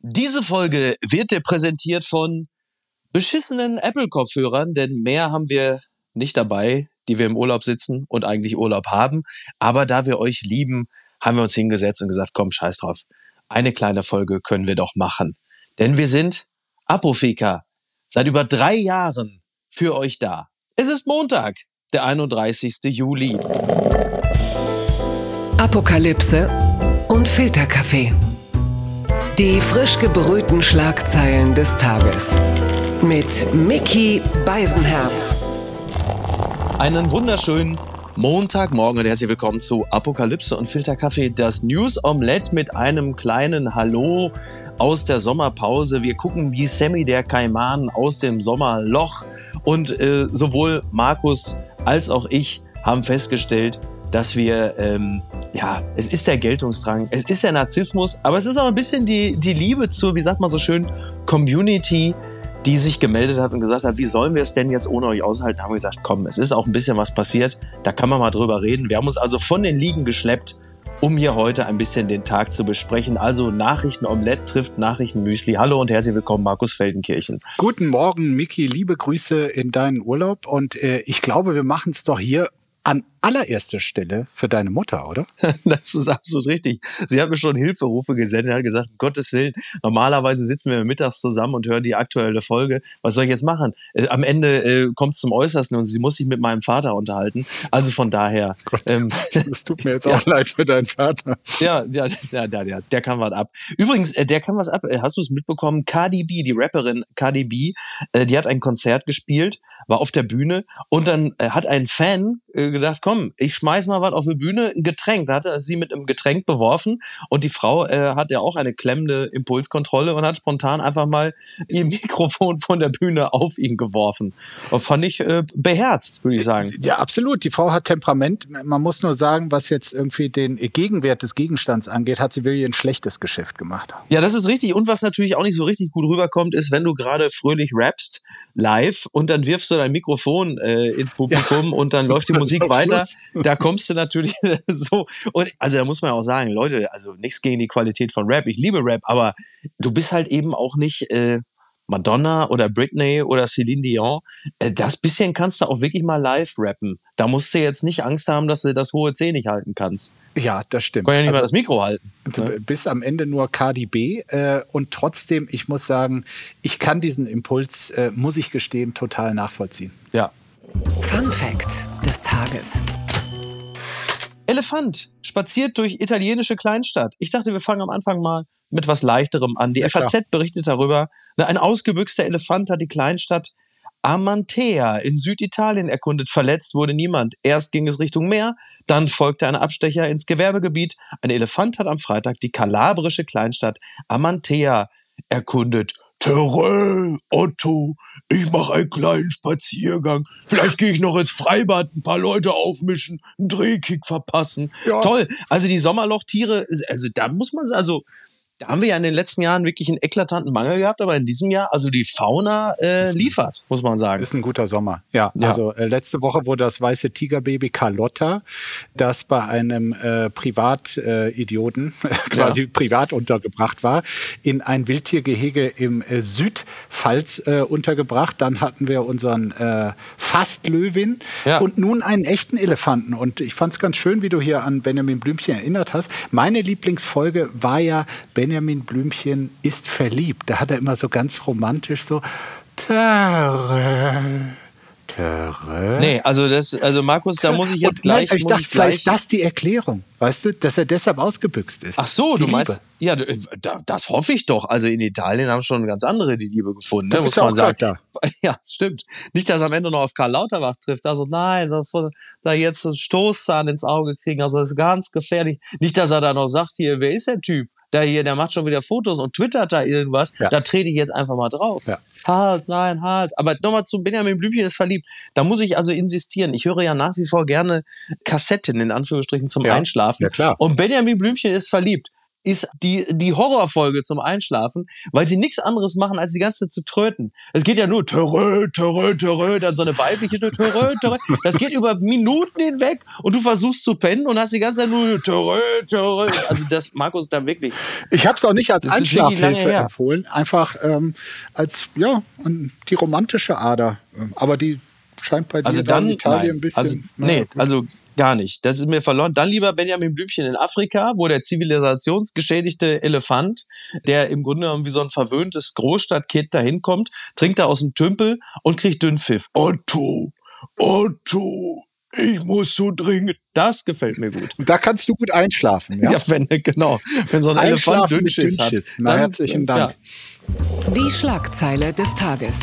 Diese Folge wird dir präsentiert von beschissenen Apple-Kopfhörern, denn mehr haben wir nicht dabei, die wir im Urlaub sitzen und eigentlich Urlaub haben. Aber da wir euch lieben, haben wir uns hingesetzt und gesagt, komm, scheiß drauf. Eine kleine Folge können wir doch machen. Denn wir sind Apofika seit über drei Jahren für euch da. Es ist Montag, der 31. Juli. Apokalypse und Filterkaffee. Die frisch gebrühten Schlagzeilen des Tages. Mit Mickey Beisenherz. Einen wunderschönen Montagmorgen und herzlich willkommen zu Apokalypse und Filterkaffee, das News Omelette mit einem kleinen Hallo aus der Sommerpause. Wir gucken wie Sammy der Kaiman aus dem Sommerloch und äh, sowohl Markus als auch ich haben festgestellt, dass wir, ähm, ja, es ist der Geltungsdrang, es ist der Narzissmus, aber es ist auch ein bisschen die, die Liebe zur, wie sagt man so schön, Community, die sich gemeldet hat und gesagt hat, wie sollen wir es denn jetzt ohne euch aushalten? Haben wir gesagt, komm, es ist auch ein bisschen was passiert, da kann man mal drüber reden. Wir haben uns also von den Liegen geschleppt, um hier heute ein bisschen den Tag zu besprechen. Also Nachrichten Omelette trifft Nachrichten Müsli. Hallo und herzlich willkommen, Markus Feldenkirchen. Guten Morgen, Miki. Liebe Grüße in deinen Urlaub. Und äh, ich glaube, wir machen es doch hier an allererster Stelle für deine Mutter, oder? das ist absolut richtig. Sie hat mir schon Hilferufe gesendet, hat gesagt, um Gottes Willen, normalerweise sitzen wir mittags zusammen und hören die aktuelle Folge. Was soll ich jetzt machen? Äh, am Ende äh, kommt es zum Äußersten und sie muss sich mit meinem Vater unterhalten. Also von daher. Ähm, das tut mir jetzt auch ja. leid für deinen Vater. Ja, ja, ja, ja, ja der kann was ab. Übrigens, äh, der kann was ab. Äh, hast du es mitbekommen? Cardi B, die Rapperin Cardi B, äh, die hat ein Konzert gespielt, war auf der Bühne und dann äh, hat ein Fan gedacht, komm, ich schmeiß mal was auf die Bühne, ein Getränk. Da hat er sie mit einem Getränk beworfen und die Frau äh, hat ja auch eine klemmende Impulskontrolle und hat spontan einfach mal ihr Mikrofon von der Bühne auf ihn geworfen. Und fand ich äh, beherzt, würde ich sagen. Ja, absolut. Die Frau hat Temperament. Man muss nur sagen, was jetzt irgendwie den Gegenwert des Gegenstands angeht, hat sie wirklich ein schlechtes Geschäft gemacht. Ja, das ist richtig. Und was natürlich auch nicht so richtig gut rüberkommt, ist, wenn du gerade fröhlich rappst, live, und dann wirfst du dein Mikrofon äh, ins Publikum ja. und dann läuft die Musik weiter da, da kommst du natürlich so. Und also da muss man auch sagen, Leute, also nichts gegen die Qualität von Rap. Ich liebe Rap, aber du bist halt eben auch nicht. Äh, Madonna oder Britney oder Celine Dion, äh, das bisschen kannst du auch wirklich mal live rappen. Da musst du jetzt nicht Angst haben, dass du das hohe C nicht halten kannst. Ja, das stimmt. Kann ja nicht also, mal das Mikro halten. Du ne? bist am Ende nur KDB äh, und trotzdem, ich muss sagen, ich kann diesen Impuls, äh, muss ich gestehen, total nachvollziehen. Ja, Fun Fact des Tages. Elefant spaziert durch italienische Kleinstadt. Ich dachte, wir fangen am Anfang mal mit was Leichterem an. Die ja, FAZ klar. berichtet darüber, ein ausgebüxter Elefant hat die Kleinstadt Amantea in Süditalien erkundet. Verletzt wurde niemand. Erst ging es Richtung Meer, dann folgte ein Abstecher ins Gewerbegebiet. Ein Elefant hat am Freitag die kalabrische Kleinstadt Amantea erkundet. Terrell, Otto, ich mache einen kleinen Spaziergang. Vielleicht gehe ich noch ins Freibad, ein paar Leute aufmischen, einen Drehkick verpassen. Ja. Toll. Also die Sommerlochtiere, also da muss man, also da haben wir ja in den letzten Jahren wirklich einen eklatanten Mangel gehabt, aber in diesem Jahr, also die Fauna äh, liefert, muss man sagen. Ist ein guter Sommer. Ja, ja. also äh, letzte Woche wurde das weiße Tigerbaby Carlotta, das bei einem äh, Privatidioten äh, quasi ja. privat untergebracht war, in ein Wildtiergehege im äh, Südpfalz äh, untergebracht. Dann hatten wir unseren äh, Fastlöwin ja. und nun einen echten Elefanten. Und ich fand es ganz schön, wie du hier an Benjamin Blümchen erinnert hast. Meine Lieblingsfolge war ja Benjamin Benjamin Blümchen ist verliebt. Da hat er immer so ganz romantisch so Terre. Terre. Nee, also das, also Markus, da muss ich jetzt gleich. Nein, ich dachte, ich vielleicht das die Erklärung, weißt du, dass er deshalb ausgebüxt ist. Ach so, du Liebe. meinst, ja, das hoffe ich doch. Also in Italien haben schon ganz andere die Liebe gefunden, ne, muss man sagen. Da. Ja, stimmt. Nicht, dass er am Ende noch auf Karl Lauterbach trifft. Also nein, da jetzt einen Stoßzahn ins Auge kriegen, also das ist ganz gefährlich. Nicht, dass er da noch sagt, hier, wer ist der Typ? Der hier, der macht schon wieder Fotos und twittert da irgendwas, ja. da trete ich jetzt einfach mal drauf. Ja. Halt, nein, halt. Aber nochmal zu Benjamin Blümchen ist verliebt. Da muss ich also insistieren. Ich höre ja nach wie vor gerne Kassetten, in Anführungsstrichen, zum ja. Einschlafen. Ja, klar. Und Benjamin Blümchen ist verliebt. Ist die, die Horrorfolge zum Einschlafen, weil sie nichts anderes machen, als die ganze Zeit zu tröten. Es geht ja nur törö, törö, törö, dann so eine weibliche törö, törö. Das geht über Minuten hinweg und du versuchst zu pennen und hast die ganze Zeit nur törö, törö. Also das, Markus, da wirklich. Ich habe es auch nicht als Einschlafhilfe empfohlen, einfach ähm, als, ja, die romantische Ader. Aber die scheint bei dir also dann, in Italien nein. ein bisschen. Also, nee, also gar nicht. Das ist mir verloren. Dann lieber Benjamin Blümchen in Afrika, wo der zivilisationsgeschädigte Elefant, der im Grunde genommen wie so ein verwöhntes Großstadtkind dahin kommt, trinkt da aus dem Tümpel und kriegt Dünnpfiff. Otto, Otto, ich muss so dringend. Das gefällt mir gut. Und da kannst du gut einschlafen. Ja, ja wenn, genau. Wenn so ein Elefant Dünnschiss hat. Na, herzlichen Dank. Ja. Die Schlagzeile des Tages.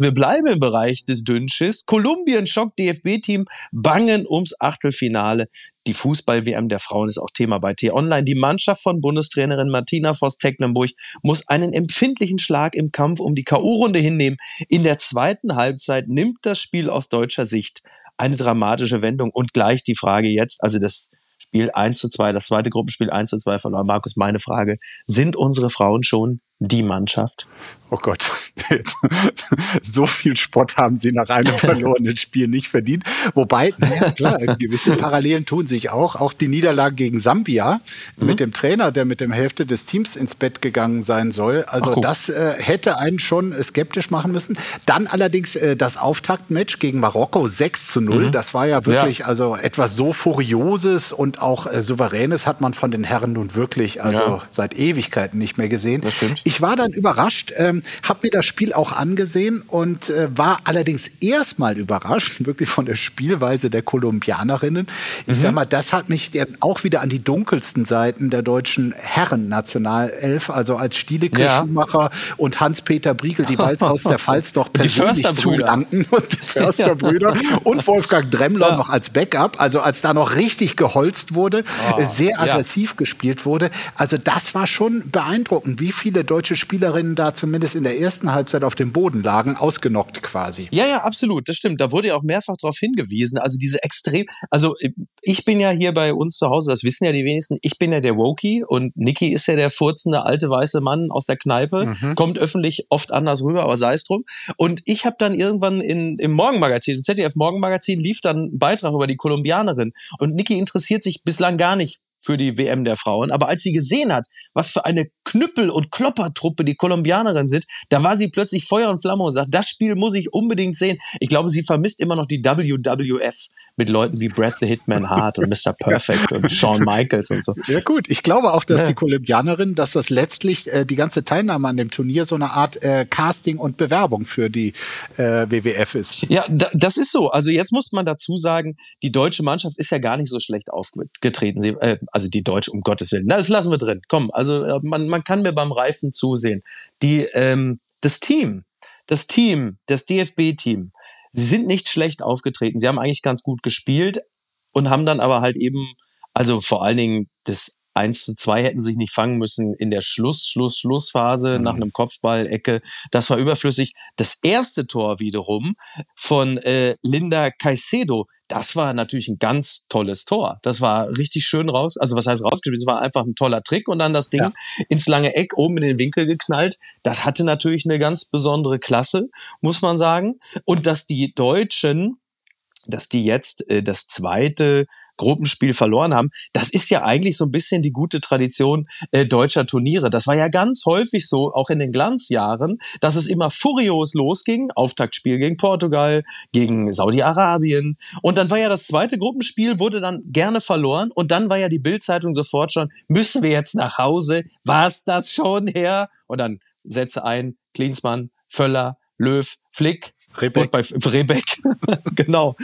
Wir bleiben im Bereich des Dünnschiss. Kolumbien schockt DFB-Team bangen ums Achtelfinale. Die Fußball-WM der Frauen ist auch Thema bei T-Online. Die Mannschaft von Bundestrainerin Martina Voss-Tecklenburg muss einen empfindlichen Schlag im Kampf um die K.O.-Runde hinnehmen. In der zweiten Halbzeit nimmt das Spiel aus deutscher Sicht eine dramatische Wendung. Und gleich die Frage jetzt, also das Spiel 1 zu 2, das zweite Gruppenspiel 1 zu 2 verloren. Markus, meine Frage, sind unsere Frauen schon die Mannschaft? Oh Gott, so viel Spott haben sie nach einem verlorenen Spiel nicht verdient. Wobei, ja klar, gewisse Parallelen tun sich auch. Auch die Niederlage gegen Sambia mhm. mit dem Trainer, der mit dem Hälfte des Teams ins Bett gegangen sein soll. Also Ach, das äh, hätte einen schon skeptisch machen müssen. Dann allerdings äh, das Auftaktmatch gegen Marokko 6 zu 0. Mhm. Das war ja wirklich ja. also etwas so Furioses und auch äh, Souveränes hat man von den Herren nun wirklich also ja. seit Ewigkeiten nicht mehr gesehen. Ich war dann überrascht, ähm, habe mir das Spiel auch angesehen und äh, war allerdings erstmal überrascht, wirklich von der Spielweise der Kolumbianerinnen. Ich mhm. sag mal, das hat mich auch wieder an die dunkelsten Seiten der deutschen Herren-Nationalelf, also als Stielecke ja. Schumacher und Hans-Peter Briegel, die bald aus der Pfalz doch persönlich zulangten und die Försterbrüder und Wolfgang Dremmler ja. noch als Backup, also als da noch richtig geholzt wurde, oh, sehr aggressiv ja. gespielt wurde. Also das war schon beeindruckend, wie viele deutsche Spielerinnen da zumindest in der ersten Halbzeit auf dem Boden lagen, ausgenockt quasi. Ja, ja, absolut, das stimmt. Da wurde ja auch mehrfach darauf hingewiesen. Also diese extrem, also ich bin ja hier bei uns zu Hause, das wissen ja die wenigsten, ich bin ja der Woki und Niki ist ja der furzende alte weiße Mann aus der Kneipe, mhm. kommt öffentlich oft anders rüber, aber sei es drum. Und ich habe dann irgendwann in, im Morgenmagazin, im ZDF Morgenmagazin lief dann ein Beitrag über die Kolumbianerin und Niki interessiert sich bislang gar nicht für die WM der Frauen. Aber als sie gesehen hat, was für eine Knüppel- und Kloppertruppe die Kolumbianerinnen sind, da war sie plötzlich Feuer und Flamme und sagt, das Spiel muss ich unbedingt sehen. Ich glaube, sie vermisst immer noch die WWF mit Leuten wie Brad the Hitman Hart und Mr. Perfect und Shawn Michaels und so. Ja gut, ich glaube auch, dass die Kolumbianerinnen, dass das letztlich äh, die ganze Teilnahme an dem Turnier so eine Art äh, Casting und Bewerbung für die äh, WWF ist. Ja, da, das ist so. Also jetzt muss man dazu sagen, die deutsche Mannschaft ist ja gar nicht so schlecht aufgetreten. Sie, äh, also die Deutsche, um Gottes Willen. Na, das lassen wir drin. Komm, also äh, man, man kann mir beim Reifen zusehen. Die, ähm, das Team, das Team, das DFB-Team, sie sind nicht schlecht aufgetreten. Sie haben eigentlich ganz gut gespielt und haben dann aber halt eben, also vor allen Dingen das 1 zu 2 hätten sich nicht fangen müssen in der Schluss, Schluss, Schlussphase mhm. nach einem Kopfball-Ecke. Das war überflüssig. Das erste Tor wiederum von äh, Linda Caicedo, das war natürlich ein ganz tolles Tor. Das war richtig schön raus. Also was heißt rausgespielt? Es war einfach ein toller Trick und dann das Ding ja. ins lange Eck oben in den Winkel geknallt. Das hatte natürlich eine ganz besondere Klasse, muss man sagen. Und dass die Deutschen, dass die jetzt äh, das zweite Gruppenspiel verloren haben. Das ist ja eigentlich so ein bisschen die gute Tradition äh, deutscher Turniere. Das war ja ganz häufig so, auch in den Glanzjahren, dass es immer furios losging. Auftaktspiel gegen Portugal, gegen Saudi-Arabien. Und dann war ja das zweite Gruppenspiel, wurde dann gerne verloren. Und dann war ja die Bildzeitung sofort schon, müssen wir jetzt nach Hause? War's das schon her? Und dann Sätze ein, Klinsmann, Völler, Löw, Flick, Rebeck. bei Rebeck. genau.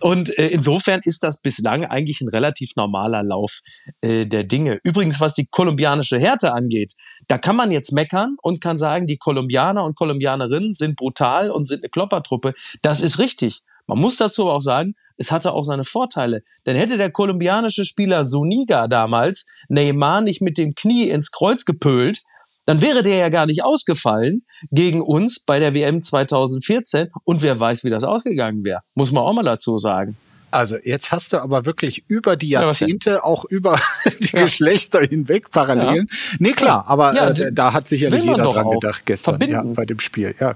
Und äh, insofern ist das bislang eigentlich ein relativ normaler Lauf äh, der Dinge. Übrigens, was die kolumbianische Härte angeht, da kann man jetzt meckern und kann sagen, die Kolumbianer und Kolumbianerinnen sind brutal und sind eine Kloppertruppe. Das ist richtig. Man muss dazu aber auch sagen, es hatte auch seine Vorteile. Denn hätte der kolumbianische Spieler Suniga damals Neymar nicht mit dem Knie ins Kreuz gepölt, dann wäre der ja gar nicht ausgefallen gegen uns bei der WM 2014 und wer weiß, wie das ausgegangen wäre. Muss man auch mal dazu sagen. Also jetzt hast du aber wirklich über die Jahrzehnte, ja, auch über die ja. Geschlechter hinweg Parallelen. Ja. Nee, klar, aber ja, äh, da hat sicherlich jeder dran gedacht gestern ja, bei dem Spiel. Ja.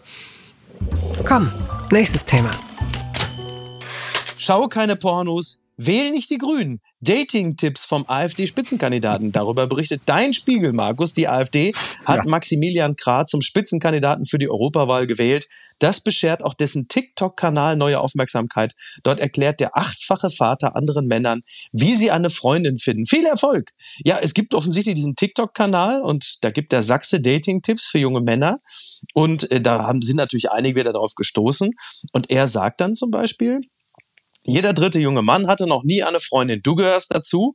Komm, nächstes Thema. Schau keine Pornos, wähl nicht die Grünen. Dating-Tipps vom AfD-Spitzenkandidaten. Darüber berichtet dein Spiegel, Markus. Die AfD hat ja. Maximilian Krah zum Spitzenkandidaten für die Europawahl gewählt. Das beschert auch dessen TikTok-Kanal neue Aufmerksamkeit. Dort erklärt der achtfache Vater anderen Männern, wie sie eine Freundin finden. Viel Erfolg! Ja, es gibt offensichtlich diesen TikTok-Kanal und da gibt der Sachse Dating-Tipps für junge Männer. Und äh, da haben, sind natürlich einige wieder darauf gestoßen. Und er sagt dann zum Beispiel, jeder dritte junge Mann hatte noch nie eine Freundin. Du gehörst dazu.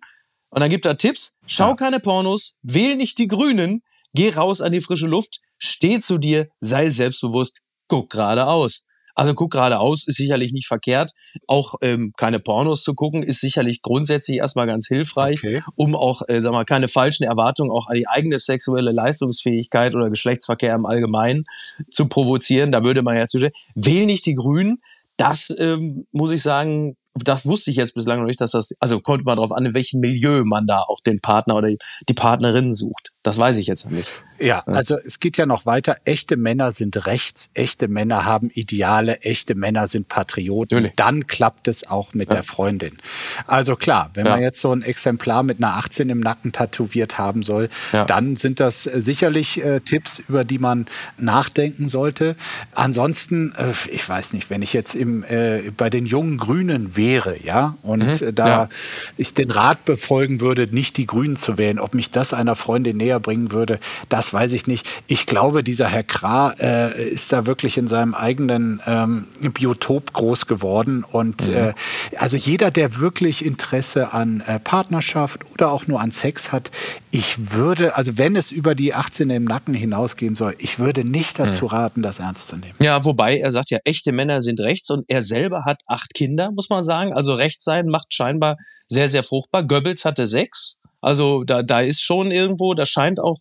Und dann gibt er Tipps. Schau ja. keine Pornos, wähl nicht die Grünen, geh raus an die frische Luft, steh zu dir, sei selbstbewusst, guck geradeaus. Also guck geradeaus ist sicherlich nicht verkehrt. Auch ähm, keine Pornos zu gucken ist sicherlich grundsätzlich erstmal ganz hilfreich, okay. um auch, äh, sag mal, keine falschen Erwartungen auch an die eigene sexuelle Leistungsfähigkeit oder Geschlechtsverkehr im Allgemeinen zu provozieren. Da würde man ja zustimmen. Wähl nicht die Grünen das ähm, muss ich sagen, das wusste ich jetzt bislang noch nicht, dass das, also kommt mal drauf an, in welchem Milieu man da auch den Partner oder die Partnerin sucht. Das weiß ich jetzt nicht. Ja, also es geht ja noch weiter. Echte Männer sind rechts, echte Männer haben Ideale, echte Männer sind Patrioten. Natürlich. Dann klappt es auch mit ja. der Freundin. Also klar, wenn ja. man jetzt so ein Exemplar mit einer 18 im Nacken tätowiert haben soll, ja. dann sind das äh, sicherlich äh, Tipps, über die man nachdenken sollte. Ansonsten, äh, ich weiß nicht, wenn ich jetzt im, äh, bei den jungen Grünen wäre, ja, und mhm. da ich den Rat befolgen würde, nicht die Grünen zu wählen, ob mich das einer Freundin näher bringen würde, das weiß ich nicht. Ich glaube, dieser Herr Krah äh, ist da wirklich in seinem eigenen ähm, Biotop groß geworden. Und mhm. äh, also jeder, der wirklich Interesse an äh, Partnerschaft oder auch nur an Sex hat, ich würde, also wenn es über die 18 im Nacken hinausgehen soll, ich würde nicht dazu mhm. raten, das ernst zu nehmen. Ja, wobei er sagt ja, echte Männer sind rechts und er selber hat acht Kinder, muss man sagen. Also rechts sein macht scheinbar sehr, sehr fruchtbar. Goebbels hatte sechs. Also da, da ist schon irgendwo, das scheint auch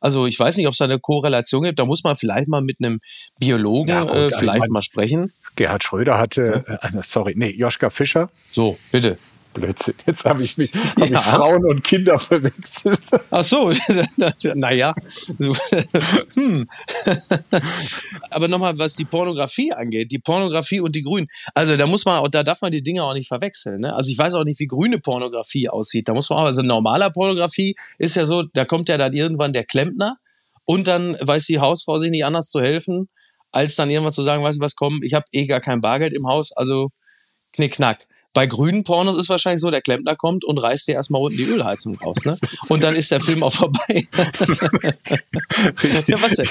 also ich weiß nicht, ob es da eine Korrelation gibt. Da muss man vielleicht mal mit einem Biologen ja, äh, vielleicht mal sprechen. Gerhard Schröder hatte, äh, sorry, nee, Joschka Fischer. So, bitte. Blödsinn. Jetzt habe ich mich ja. hab ich Frauen und Kinder verwechselt. Ach so, naja. hm. Aber nochmal, was die Pornografie angeht, die Pornografie und die Grünen. Also da muss man, da darf man die Dinge auch nicht verwechseln. Ne? Also ich weiß auch nicht, wie grüne Pornografie aussieht. Da muss man auch, also normaler Pornografie ist ja so, da kommt ja dann irgendwann der Klempner und dann weiß die Hausfrau sich nicht anders zu helfen, als dann irgendwann zu sagen, weißt du was, komm, ich habe eh gar kein Bargeld im Haus, also knick knack. Bei grünen Pornos ist wahrscheinlich so, der Klempner kommt und reißt dir erstmal unten die Ölheizung raus, ne? Und dann ist der Film auch vorbei. ja, was denn?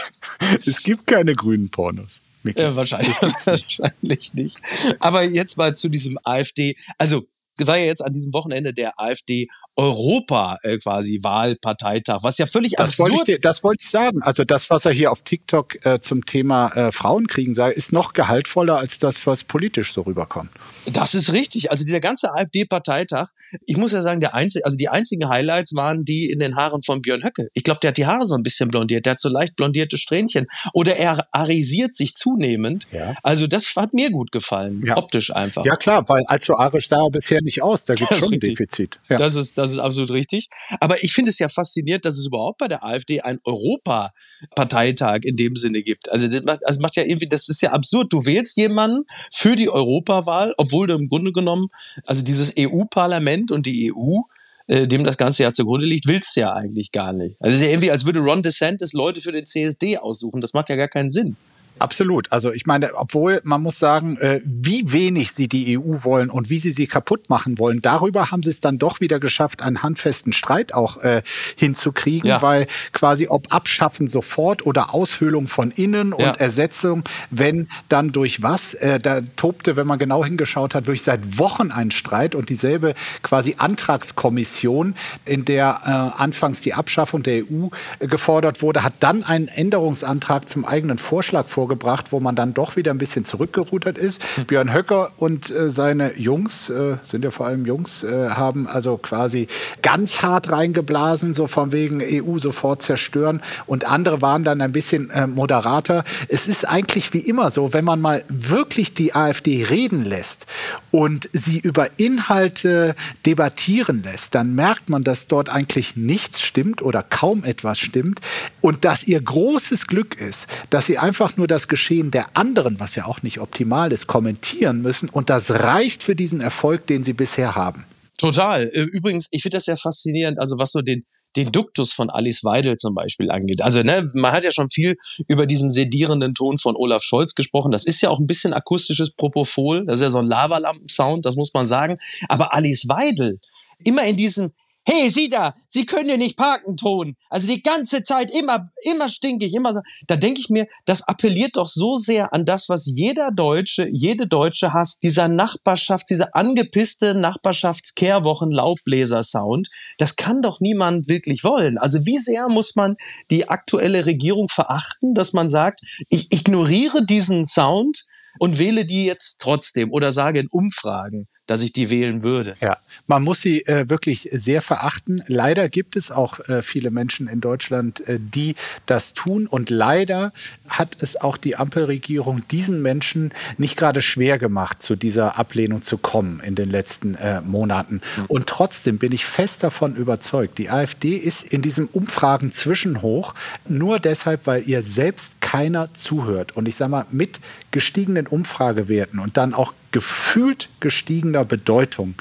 Es gibt keine grünen Pornos. Ja, wahrscheinlich, wahrscheinlich nicht. Aber jetzt mal zu diesem AfD. Also war ja jetzt an diesem Wochenende der AfD Europa äh, quasi Wahlparteitag, was ja völlig das absurd. Wollte ich das wollte ich sagen. Also das, was er hier auf TikTok äh, zum Thema äh, Frauenkriegen sagt, ist noch gehaltvoller als das, was politisch so rüberkommt. Das ist richtig. Also dieser ganze AfD-Parteitag, ich muss ja sagen, der einzige, also die einzigen Highlights waren die in den Haaren von Björn Höcke. Ich glaube, der hat die Haare so ein bisschen blondiert, der hat so leicht blondierte Strähnchen. Oder er arisiert sich zunehmend. Ja. Also das hat mir gut gefallen, ja. optisch einfach. Ja klar, weil allzu arisch sah er bisher nicht aus. Da gibt es schon ein Defizit. Ja. Das, ist, das ist absolut richtig. Aber ich finde es ja faszinierend, dass es überhaupt bei der AfD einen Europaparteitag in dem Sinne gibt. Also das macht, also macht ja irgendwie, das ist ja absurd. Du wählst jemanden für die Europawahl, obwohl obwohl du im Grunde genommen, also dieses EU-Parlament und die EU, äh, dem das Ganze ja zugrunde liegt, willst du ja eigentlich gar nicht. Also es ist ja irgendwie, als würde Ron DeSantis Leute für den CSD aussuchen. Das macht ja gar keinen Sinn. Absolut. Also ich meine, obwohl man muss sagen, äh, wie wenig sie die EU wollen und wie sie sie kaputt machen wollen, darüber haben sie es dann doch wieder geschafft, einen handfesten Streit auch äh, hinzukriegen, ja. weil quasi ob Abschaffen sofort oder Aushöhlung von innen ja. und Ersetzung, wenn dann durch was, äh, da tobte, wenn man genau hingeschaut hat, wirklich seit Wochen ein Streit und dieselbe quasi Antragskommission, in der äh, anfangs die Abschaffung der EU gefordert wurde, hat dann einen Änderungsantrag zum eigenen Vorschlag vorgelegt vorgebracht, wo man dann doch wieder ein bisschen zurückgerudert ist. Hm. Björn Höcker und äh, seine Jungs, äh, sind ja vor allem Jungs, äh, haben also quasi ganz hart reingeblasen, so von wegen EU sofort zerstören. Und andere waren dann ein bisschen äh, moderater. Es ist eigentlich wie immer so, wenn man mal wirklich die AfD reden lässt und sie über Inhalte debattieren lässt, dann merkt man, dass dort eigentlich nichts stimmt oder kaum etwas stimmt und dass ihr großes Glück ist, dass sie einfach nur das Geschehen der anderen, was ja auch nicht optimal ist, kommentieren müssen und das reicht für diesen Erfolg, den sie bisher haben. Total. Äh, übrigens, ich finde das sehr faszinierend, also was so den den Duktus von Alice Weidel zum Beispiel angeht. Also ne, man hat ja schon viel über diesen sedierenden Ton von Olaf Scholz gesprochen. Das ist ja auch ein bisschen akustisches Propofol. Das ist ja so ein Lavalampen-Sound, das muss man sagen. Aber Alice Weidel, immer in diesem hey, Sie da, Sie können hier nicht parken, Ton. Also die ganze Zeit immer, immer stinkig, immer so. Da denke ich mir, das appelliert doch so sehr an das, was jeder Deutsche, jede Deutsche hasst. Dieser Nachbarschafts, dieser angepisste Nachbarschaftskehrwochen Laubbläser-Sound. Das kann doch niemand wirklich wollen. Also wie sehr muss man die aktuelle Regierung verachten, dass man sagt, ich ignoriere diesen Sound und wähle die jetzt trotzdem oder sage in Umfragen, dass ich die wählen würde. Ja, man muss sie äh, wirklich sehr verachten. Leider gibt es auch äh, viele Menschen in Deutschland, äh, die das tun. Und leider hat es auch die Ampelregierung diesen Menschen nicht gerade schwer gemacht, zu dieser Ablehnung zu kommen in den letzten äh, Monaten. Mhm. Und trotzdem bin ich fest davon überzeugt, die AfD ist in diesem Umfragen zwischenhoch nur deshalb, weil ihr selbst keiner zuhört. Und ich sage mal, mit gestiegenen Umfragewerten und dann auch gefühlt gestiegener Bedeutung,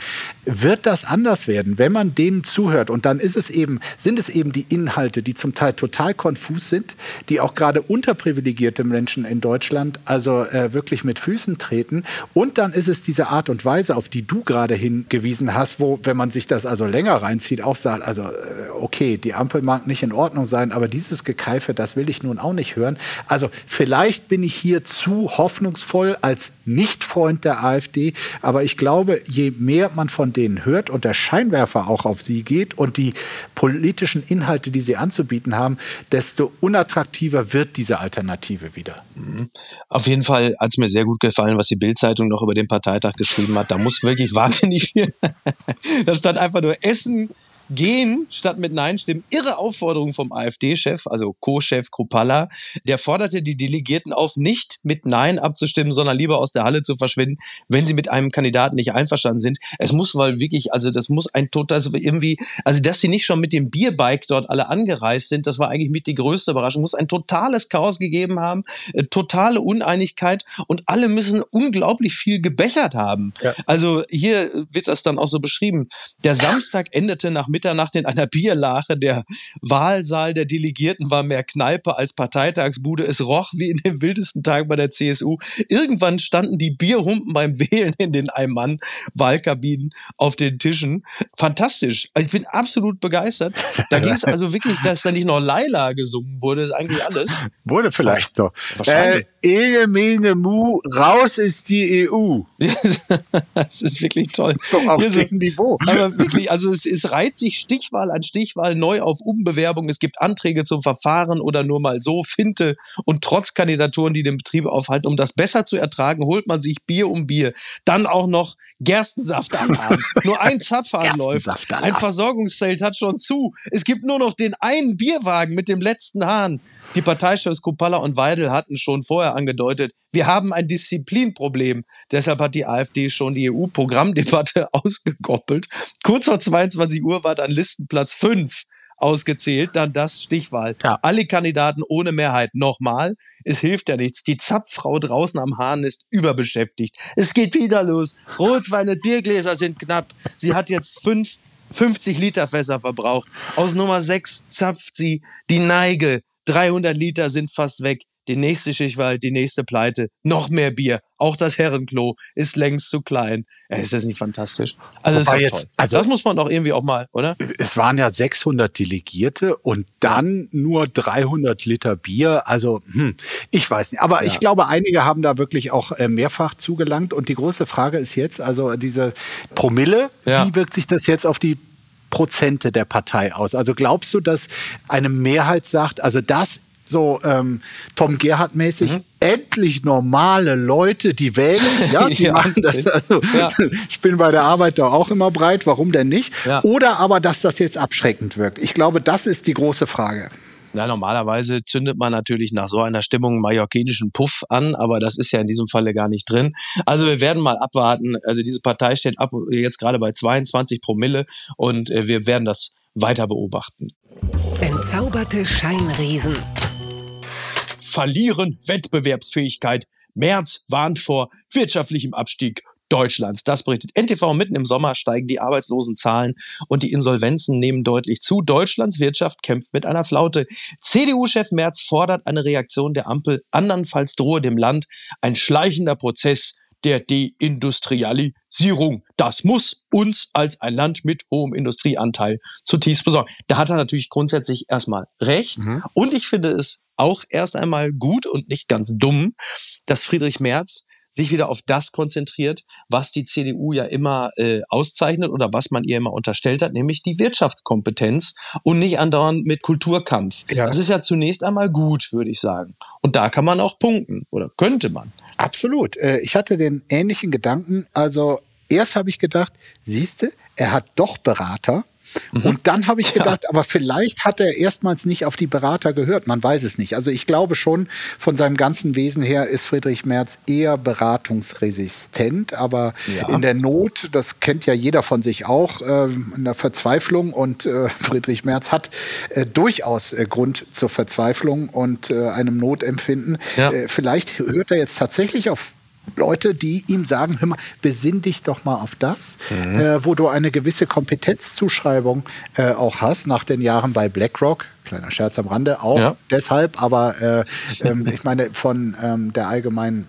wird das anders werden, wenn man denen zuhört. Und dann ist es eben, sind es eben die Inhalte, die zum Teil total konfus sind, die auch gerade unterprivilegierte Menschen in Deutschland also äh, wirklich mit Füßen treten. Und dann ist es diese Art und Weise, auf die du gerade hingewiesen hast, wo, wenn man sich das also länger reinzieht, auch sagt, also äh, okay, die Ampel mag nicht in Ordnung sein, aber dieses Gekeife, das will ich nun auch nicht hören. Also vielleicht bin ich hier zu hoffnungsvoll als Nicht-Freund der AfD. Aber ich glaube, je mehr man von denen hört und der Scheinwerfer auch auf sie geht und die politischen Inhalte, die sie anzubieten haben, desto unattraktiver wird diese Alternative wieder. Mhm. Auf jeden Fall hat es mir sehr gut gefallen, was die Bildzeitung noch über den Parteitag geschrieben hat. Da muss wirklich wahnsinnig viel. da stand einfach nur Essen gehen statt mit Nein stimmen. Irre Aufforderung vom AfD-Chef, also Co-Chef Kropalla. Der forderte die Delegierten auf, nicht mit Nein abzustimmen, sondern lieber aus der Halle zu verschwinden, wenn sie mit einem Kandidaten nicht einverstanden sind. Es muss mal wirklich, also das muss ein total, also irgendwie, also dass sie nicht schon mit dem Bierbike dort alle angereist sind, das war eigentlich mit die größte Überraschung. Muss ein totales Chaos gegeben haben, äh, totale Uneinigkeit und alle müssen unglaublich viel gebechert haben. Ja. Also hier wird das dann auch so beschrieben. Der Samstag endete nach Mitternacht in einer Bierlache. Der Wahlsaal der Delegierten war mehr Kneipe als Parteitagsbude. Es roch wie in den wildesten Tagen bei der CSU. Irgendwann standen die Bierhumpen beim Wählen in den Ein-Mann-Wahlkabinen auf den Tischen. Fantastisch. Also ich bin absolut begeistert. Da ging es also wirklich, dass da nicht noch Laila gesungen wurde, ist eigentlich alles. Wurde vielleicht doch. Wahrscheinlich. Äh, Ehe, Mene, Mu, raus ist die EU. das ist wirklich toll. So auf dem Niveau. Aber wirklich, also es, es reiht sich Stichwahl an Stichwahl neu auf Umbewerbung. Es gibt Anträge zum Verfahren oder nur mal so Finte und Trotzkandidaturen, die den Betrieb aufhalten. Um das besser zu ertragen, holt man sich Bier um Bier. Dann auch noch Gerstensaft anhaben. nur ein Zapfhahn läuft. Ein Versorgungszelt hat schon zu. Es gibt nur noch den einen Bierwagen mit dem letzten Hahn. Die Parteichefs Kupala und Weidel hatten schon vorher angedeutet, wir haben ein Disziplinproblem. Deshalb hat die AfD schon die EU-Programmdebatte ausgekoppelt. Kurz vor 22 Uhr war dann Listenplatz 5 ausgezählt, dann das Stichwahl. Ja. Alle Kandidaten ohne Mehrheit. Nochmal, es hilft ja nichts. Die Zapffrau draußen am Hahn ist überbeschäftigt. Es geht wieder los. Rotweine, Biergläser sind knapp. Sie hat jetzt fünf 50 Liter Fässer verbraucht. Aus Nummer 6 zapft sie die Neige. 300 Liter sind fast weg die nächste Schichtwahl, die nächste Pleite, noch mehr Bier. Auch das Herrenklo ist längst zu klein. Ja, ist das nicht fantastisch? Also, das, jetzt, also das muss man doch irgendwie auch mal, oder? Es waren ja 600 Delegierte und dann nur 300 Liter Bier. Also, hm, ich weiß nicht. Aber ja. ich glaube, einige haben da wirklich auch äh, mehrfach zugelangt. Und die große Frage ist jetzt, also diese Promille, ja. wie wirkt sich das jetzt auf die Prozente der Partei aus? Also glaubst du, dass eine Mehrheit sagt, also das so ähm, Tom Gerhardt-mäßig, mhm. endlich normale Leute, die wählen, ja, die ja, machen das. Also, ja. Ich bin bei der Arbeit da auch immer breit, warum denn nicht? Ja. Oder aber, dass das jetzt abschreckend wirkt. Ich glaube, das ist die große Frage. Ja, normalerweise zündet man natürlich nach so einer Stimmung einen mallorquinischen Puff an, aber das ist ja in diesem Falle gar nicht drin. Also wir werden mal abwarten. Also diese Partei steht ab jetzt gerade bei 22 Promille und äh, wir werden das weiter beobachten. Entzauberte Scheinriesen. Verlieren Wettbewerbsfähigkeit. Merz warnt vor wirtschaftlichem Abstieg Deutschlands. Das berichtet NTV. Mitten im Sommer steigen die Arbeitslosenzahlen und die Insolvenzen nehmen deutlich zu. Deutschlands Wirtschaft kämpft mit einer Flaute. CDU-Chef Merz fordert eine Reaktion der Ampel. Andernfalls drohe dem Land ein schleichender Prozess der Deindustrialisierung. Das muss uns als ein Land mit hohem Industrieanteil zutiefst besorgen. Da hat er natürlich grundsätzlich erstmal recht. Mhm. Und ich finde es auch erst einmal gut und nicht ganz dumm, dass Friedrich Merz sich wieder auf das konzentriert, was die CDU ja immer äh, auszeichnet oder was man ihr immer unterstellt hat, nämlich die Wirtschaftskompetenz und nicht andauernd mit Kulturkampf. Ja. Das ist ja zunächst einmal gut, würde ich sagen. Und da kann man auch punkten oder könnte man. Absolut. Äh, ich hatte den ähnlichen Gedanken. Also erst habe ich gedacht, siehste, er hat doch Berater Mhm. Und dann habe ich gedacht, ja. aber vielleicht hat er erstmals nicht auf die Berater gehört. Man weiß es nicht. Also ich glaube schon, von seinem ganzen Wesen her ist Friedrich Merz eher beratungsresistent. Aber ja. in der Not, das kennt ja jeder von sich auch, äh, in der Verzweiflung. Und äh, Friedrich Merz hat äh, durchaus äh, Grund zur Verzweiflung und äh, einem Notempfinden. Ja. Äh, vielleicht hört er jetzt tatsächlich auf Leute, die ihm sagen, hör mal, besinn dich doch mal auf das, mhm. äh, wo du eine gewisse Kompetenzzuschreibung äh, auch hast nach den Jahren bei BlackRock. Kleiner Scherz am Rande, auch ja. deshalb, aber äh, ähm, ich meine von ähm, der allgemeinen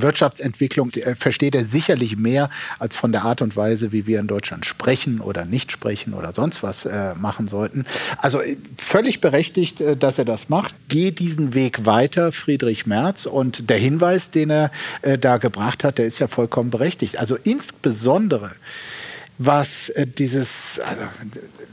Wirtschaftsentwicklung äh, versteht er sicherlich mehr als von der Art und Weise, wie wir in Deutschland sprechen oder nicht sprechen oder sonst was äh, machen sollten. Also äh, völlig berechtigt, äh, dass er das macht. Geh diesen Weg weiter, Friedrich Merz. Und der Hinweis, den er äh, da gebracht hat, der ist ja vollkommen berechtigt. Also insbesondere was äh, dieses, also,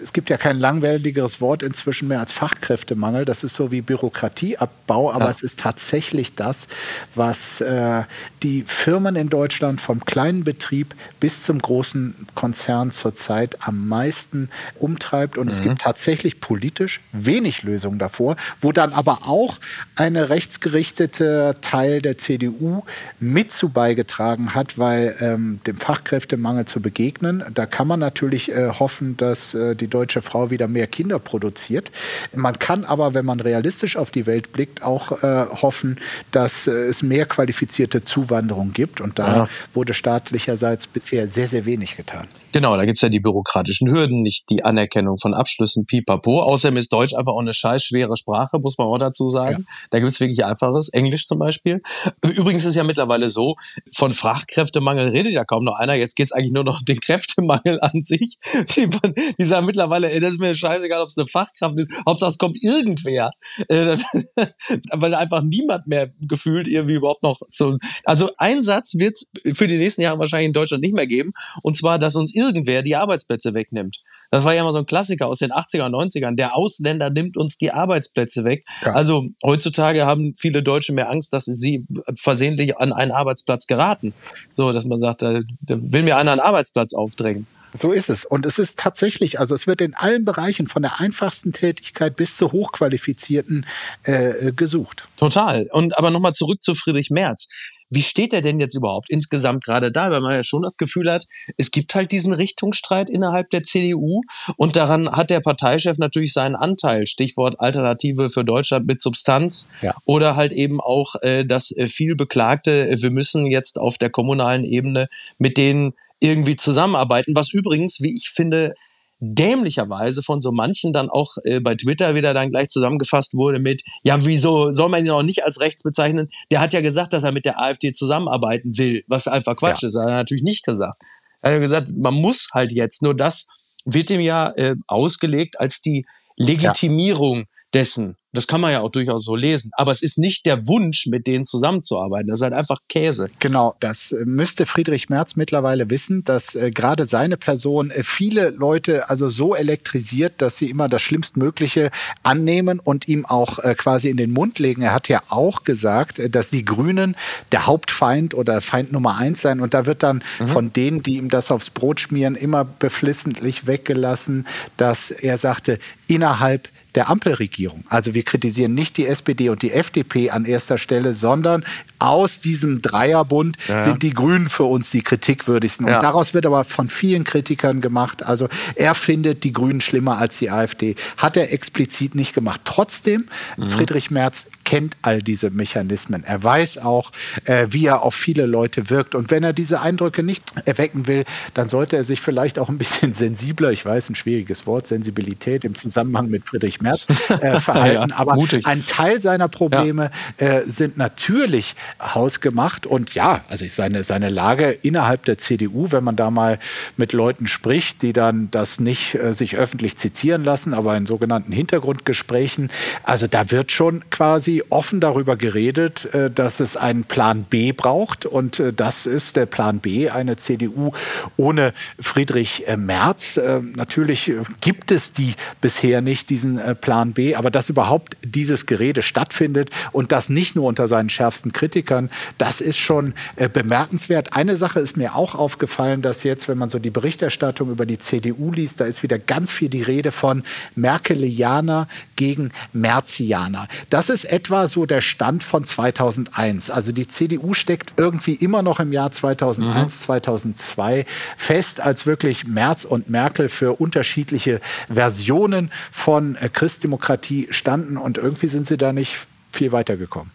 es gibt ja kein langweiligeres Wort inzwischen mehr als Fachkräftemangel. Das ist so wie Bürokratieabbau, aber ja. es ist tatsächlich das, was äh, die Firmen in Deutschland vom kleinen Betrieb bis zum großen Konzern zurzeit am meisten umtreibt. Und mhm. es gibt tatsächlich politisch wenig Lösungen davor, wo dann aber auch eine rechtsgerichtete Teil der CDU mit zu beigetragen hat, weil ähm, dem Fachkräftemangel zu begegnen da kann man natürlich äh, hoffen, dass äh, die deutsche Frau wieder mehr Kinder produziert. Man kann aber, wenn man realistisch auf die Welt blickt, auch äh, hoffen, dass äh, es mehr qualifizierte Zuwanderung gibt. Und da ja. wurde staatlicherseits bisher sehr, sehr wenig getan. Genau, da gibt es ja die bürokratischen Hürden, nicht die Anerkennung von Abschlüssen, pipapo. Außerdem ist Deutsch einfach auch eine scheiß schwere Sprache, muss man auch dazu sagen. Ja. Da gibt es wirklich einfaches, Englisch zum Beispiel. Übrigens ist ja mittlerweile so, von Fachkräftemangel redet ja kaum noch einer. Jetzt geht es eigentlich nur noch um den Kräftemangel. Fachkräftemangel an sich. Die, die sagen mittlerweile, ey, das ist mir scheißegal, ob es eine Fachkraft ist, Hauptsache es kommt irgendwer. Äh, weil einfach niemand mehr gefühlt irgendwie überhaupt noch so. Also ein Satz wird es für die nächsten Jahre wahrscheinlich in Deutschland nicht mehr geben. Und zwar, dass uns irgendwer die Arbeitsplätze wegnimmt. Das war ja immer so ein Klassiker aus den 80er und 90ern. Der Ausländer nimmt uns die Arbeitsplätze weg. Ja. Also heutzutage haben viele Deutsche mehr Angst, dass sie versehentlich an einen Arbeitsplatz geraten. So, dass man sagt, da, will mir einer einen Arbeitsplatz aufdrängen. So ist es. Und es ist tatsächlich, also es wird in allen Bereichen von der einfachsten Tätigkeit bis zur hochqualifizierten äh, gesucht. Total. Und aber nochmal zurück zu Friedrich Merz. Wie steht er denn jetzt überhaupt insgesamt gerade da? Weil man ja schon das Gefühl hat, es gibt halt diesen Richtungsstreit innerhalb der CDU und daran hat der Parteichef natürlich seinen Anteil. Stichwort Alternative für Deutschland mit Substanz ja. oder halt eben auch äh, das äh, viel beklagte, äh, wir müssen jetzt auf der kommunalen Ebene mit denen irgendwie zusammenarbeiten, was übrigens, wie ich finde, dämlicherweise von so manchen dann auch äh, bei Twitter wieder dann gleich zusammengefasst wurde mit, ja, wieso soll man ihn auch nicht als rechts bezeichnen? Der hat ja gesagt, dass er mit der AfD zusammenarbeiten will, was einfach Quatsch ja. ist. Er hat natürlich nicht gesagt. Er hat gesagt, man muss halt jetzt. Nur das wird ihm ja äh, ausgelegt als die Legitimierung ja dessen. Das kann man ja auch durchaus so lesen. Aber es ist nicht der Wunsch, mit denen zusammenzuarbeiten. Das ist halt einfach Käse. Genau, das äh, müsste Friedrich Merz mittlerweile wissen, dass äh, gerade seine Person äh, viele Leute also so elektrisiert, dass sie immer das Schlimmstmögliche annehmen und ihm auch äh, quasi in den Mund legen. Er hat ja auch gesagt, äh, dass die Grünen der Hauptfeind oder Feind Nummer eins sein. Und da wird dann mhm. von denen, die ihm das aufs Brot schmieren, immer beflissentlich weggelassen, dass er sagte, innerhalb der Ampelregierung. Also wir kritisieren nicht die SPD und die FDP an erster Stelle, sondern aus diesem Dreierbund ja. sind die Grünen für uns die kritikwürdigsten. Und ja. daraus wird aber von vielen Kritikern gemacht. Also er findet die Grünen schlimmer als die AfD. Hat er explizit nicht gemacht. Trotzdem, mhm. Friedrich Merz kennt all diese Mechanismen. Er weiß auch, äh, wie er auf viele Leute wirkt. Und wenn er diese Eindrücke nicht erwecken will, dann sollte er sich vielleicht auch ein bisschen sensibler, ich weiß, ein schwieriges Wort, Sensibilität im Zusammenhang mit Friedrich Merz äh, verhalten. ja, Aber mutig. ein Teil seiner Probleme ja. äh, sind natürlich hausgemacht. Und ja, also seine, seine Lage innerhalb der CDU, wenn man da mal mit Leuten spricht, die dann das nicht äh, sich öffentlich zitieren lassen, aber in sogenannten Hintergrundgesprächen, also da wird schon quasi offen darüber geredet, äh, dass es einen Plan B braucht. Und äh, das ist der Plan B, eine CDU ohne Friedrich äh, Merz. Natürlich gibt es die bisher nicht, diesen Plan B, aber dass überhaupt dieses Gerede stattfindet und das nicht nur unter seinen schärfsten Kritikern. Das ist schon äh, bemerkenswert. Eine Sache ist mir auch aufgefallen, dass jetzt, wenn man so die Berichterstattung über die CDU liest, da ist wieder ganz viel die Rede von Merkelianer gegen Merzianer. Das ist etwa so der Stand von 2001. Also die CDU steckt irgendwie immer noch im Jahr 2001, mhm. 2002 fest als wirklich Merz und Merkel für unterschiedliche Versionen von äh, Christdemokratie standen und irgendwie sind sie da nicht viel weitergekommen.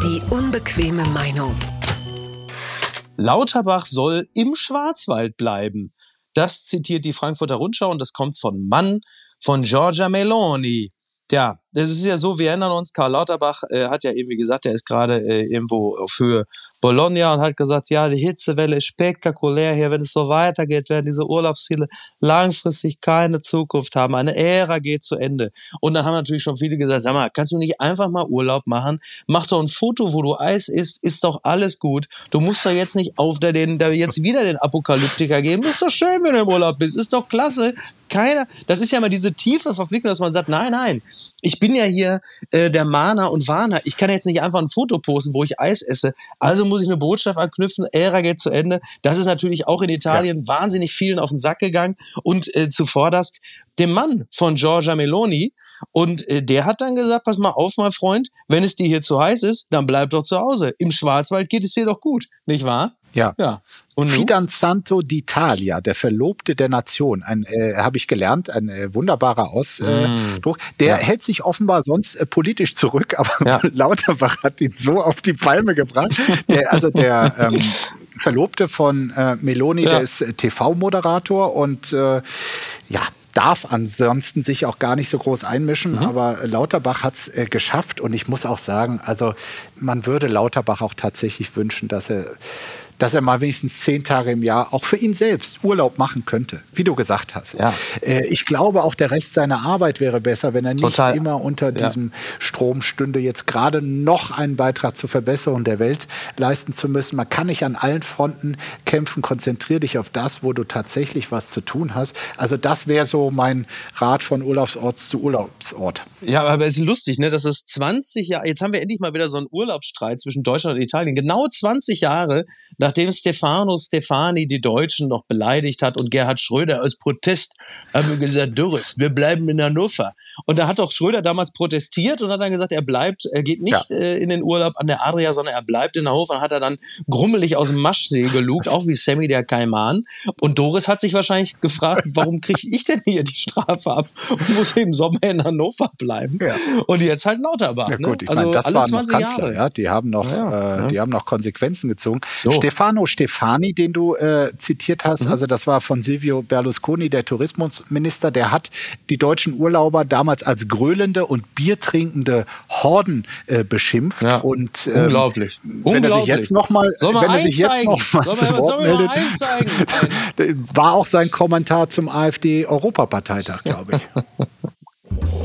Die unbequeme Meinung. Lauterbach soll im Schwarzwald bleiben. Das zitiert die Frankfurter Rundschau und das kommt von Mann von Giorgia Meloni. Tja, das ist ja so, wir erinnern uns, Karl Lauterbach äh, hat ja irgendwie gesagt, er ist gerade äh, irgendwo auf Höhe Bologna und hat gesagt, ja, die Hitzewelle ist spektakulär hier, wenn es so weitergeht, werden diese Urlaubsziele langfristig keine Zukunft haben. Eine Ära geht zu Ende. Und dann haben natürlich schon viele gesagt, sag mal, kannst du nicht einfach mal Urlaub machen? Mach doch ein Foto, wo du Eis isst, ist doch alles gut. Du musst doch jetzt nicht auf der, den, da jetzt wieder den Apokalyptiker geben. Ist doch schön, wenn du im Urlaub bist. Ist doch klasse. Keiner, das ist ja mal diese tiefe Verpflichtung, dass man sagt, nein, nein, ich bin ja hier äh, der Mahner und Warner. Ich kann jetzt nicht einfach ein Foto posten, wo ich Eis esse. Also muss ich eine Botschaft anknüpfen, Ära geht zu Ende. Das ist natürlich auch in Italien ja. wahnsinnig vielen auf den Sack gegangen und äh, zuvorderst dem Mann von Giorgia Meloni. Und äh, der hat dann gesagt, pass mal auf, mein Freund, wenn es dir hier zu heiß ist, dann bleib doch zu Hause. Im Schwarzwald geht es dir doch gut, nicht wahr? Ja. ja. Und Fidanzanto d'Italia, der Verlobte der Nation, ein äh, habe ich gelernt, ein äh, wunderbarer Ausdruck. Mm. Der ja. hält sich offenbar sonst äh, politisch zurück, aber ja. Lauterbach hat ihn so auf die Palme gebracht. Der, also der ähm, Verlobte von äh, Meloni, ja. der ist äh, TV-Moderator und äh, ja, darf ansonsten sich auch gar nicht so groß einmischen. Mhm. Aber Lauterbach hat es äh, geschafft und ich muss auch sagen, also man würde Lauterbach auch tatsächlich wünschen, dass er dass er mal wenigstens zehn Tage im Jahr auch für ihn selbst Urlaub machen könnte, wie du gesagt hast. Ja. Äh, ich glaube, auch der Rest seiner Arbeit wäre besser, wenn er nicht Total. immer unter ja. diesem Strom stünde, jetzt gerade noch einen Beitrag zur Verbesserung der Welt leisten zu müssen. Man kann nicht an allen Fronten kämpfen. Konzentrier dich auf das, wo du tatsächlich was zu tun hast. Also das wäre so mein Rat von Urlaubsort zu Urlaubsort. Ja, aber es ist lustig, ne? Das ist 20 Jahre. Jetzt haben wir endlich mal wieder so einen Urlaubsstreit zwischen Deutschland und Italien. Genau 20 Jahre nachdem Stefano Stefani die Deutschen noch beleidigt hat und Gerhard Schröder als Protest haben wir gesagt, Dürres, wir bleiben in Hannover. Und da hat auch Schröder damals protestiert und hat dann gesagt, er bleibt, er geht nicht ja. äh, in den Urlaub an der Adria, sondern er bleibt in Hannover. Und hat er dann grummelig aus dem Maschsee gelugt, auch wie Sammy der Kaiman. Und Doris hat sich wahrscheinlich gefragt, warum kriege ich denn hier die Strafe ab und muss im Sommer in Hannover bleiben? Ja. Und jetzt halt Lauterbach. Ja, gut, ne? also meine, das alle 20 Kanzler, Jahre. Ja, die haben noch, äh, die haben noch Konsequenzen gezogen. So. Stefano Stefani, den du äh, zitiert hast, mhm. also das war von Silvio Berlusconi, der Tourismusminister, der hat die deutschen Urlauber damals als gröhlende und biertrinkende Horden äh, beschimpft. Ja. Und, ähm, Unglaublich. Wenn er sich jetzt nochmal, noch mal zu Wort meldet, war auch sein Kommentar zum AfD-Europaparteitag, glaube ich.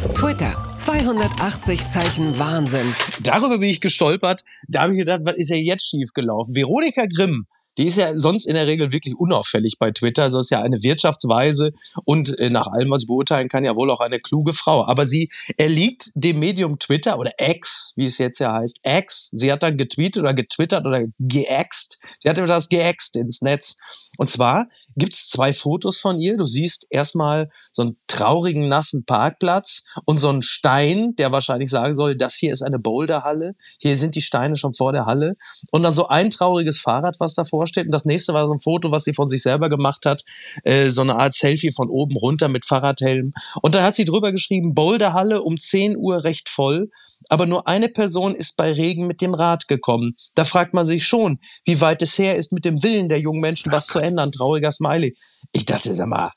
Twitter, 280 Zeichen Wahnsinn. Darüber bin ich gestolpert. Da habe ich gedacht, was ist ja jetzt schiefgelaufen? Veronika Grimm die ist ja sonst in der Regel wirklich unauffällig bei Twitter. Das ist ja eine Wirtschaftsweise und äh, nach allem, was ich beurteilen kann, ja wohl auch eine kluge Frau. Aber sie erliegt dem Medium Twitter oder X, wie es jetzt ja heißt, X. Sie hat dann getweetet oder getwittert oder geäxt. Sie hat das geäxt ins Netz. Und zwar gibt's zwei Fotos von ihr. Du siehst erstmal so einen traurigen, nassen Parkplatz und so einen Stein, der wahrscheinlich sagen soll, das hier ist eine Boulderhalle. Hier sind die Steine schon vor der Halle. Und dann so ein trauriges Fahrrad, was davor steht. Und das nächste war so ein Foto, was sie von sich selber gemacht hat. Äh, so eine Art Selfie von oben runter mit Fahrradhelm. Und da hat sie drüber geschrieben, Boulderhalle um 10 Uhr recht voll aber nur eine Person ist bei Regen mit dem Rad gekommen. Da fragt man sich schon, wie weit es her ist mit dem Willen der jungen Menschen, was zu ändern. Trauriger Smiley. Ich dachte, sag mal,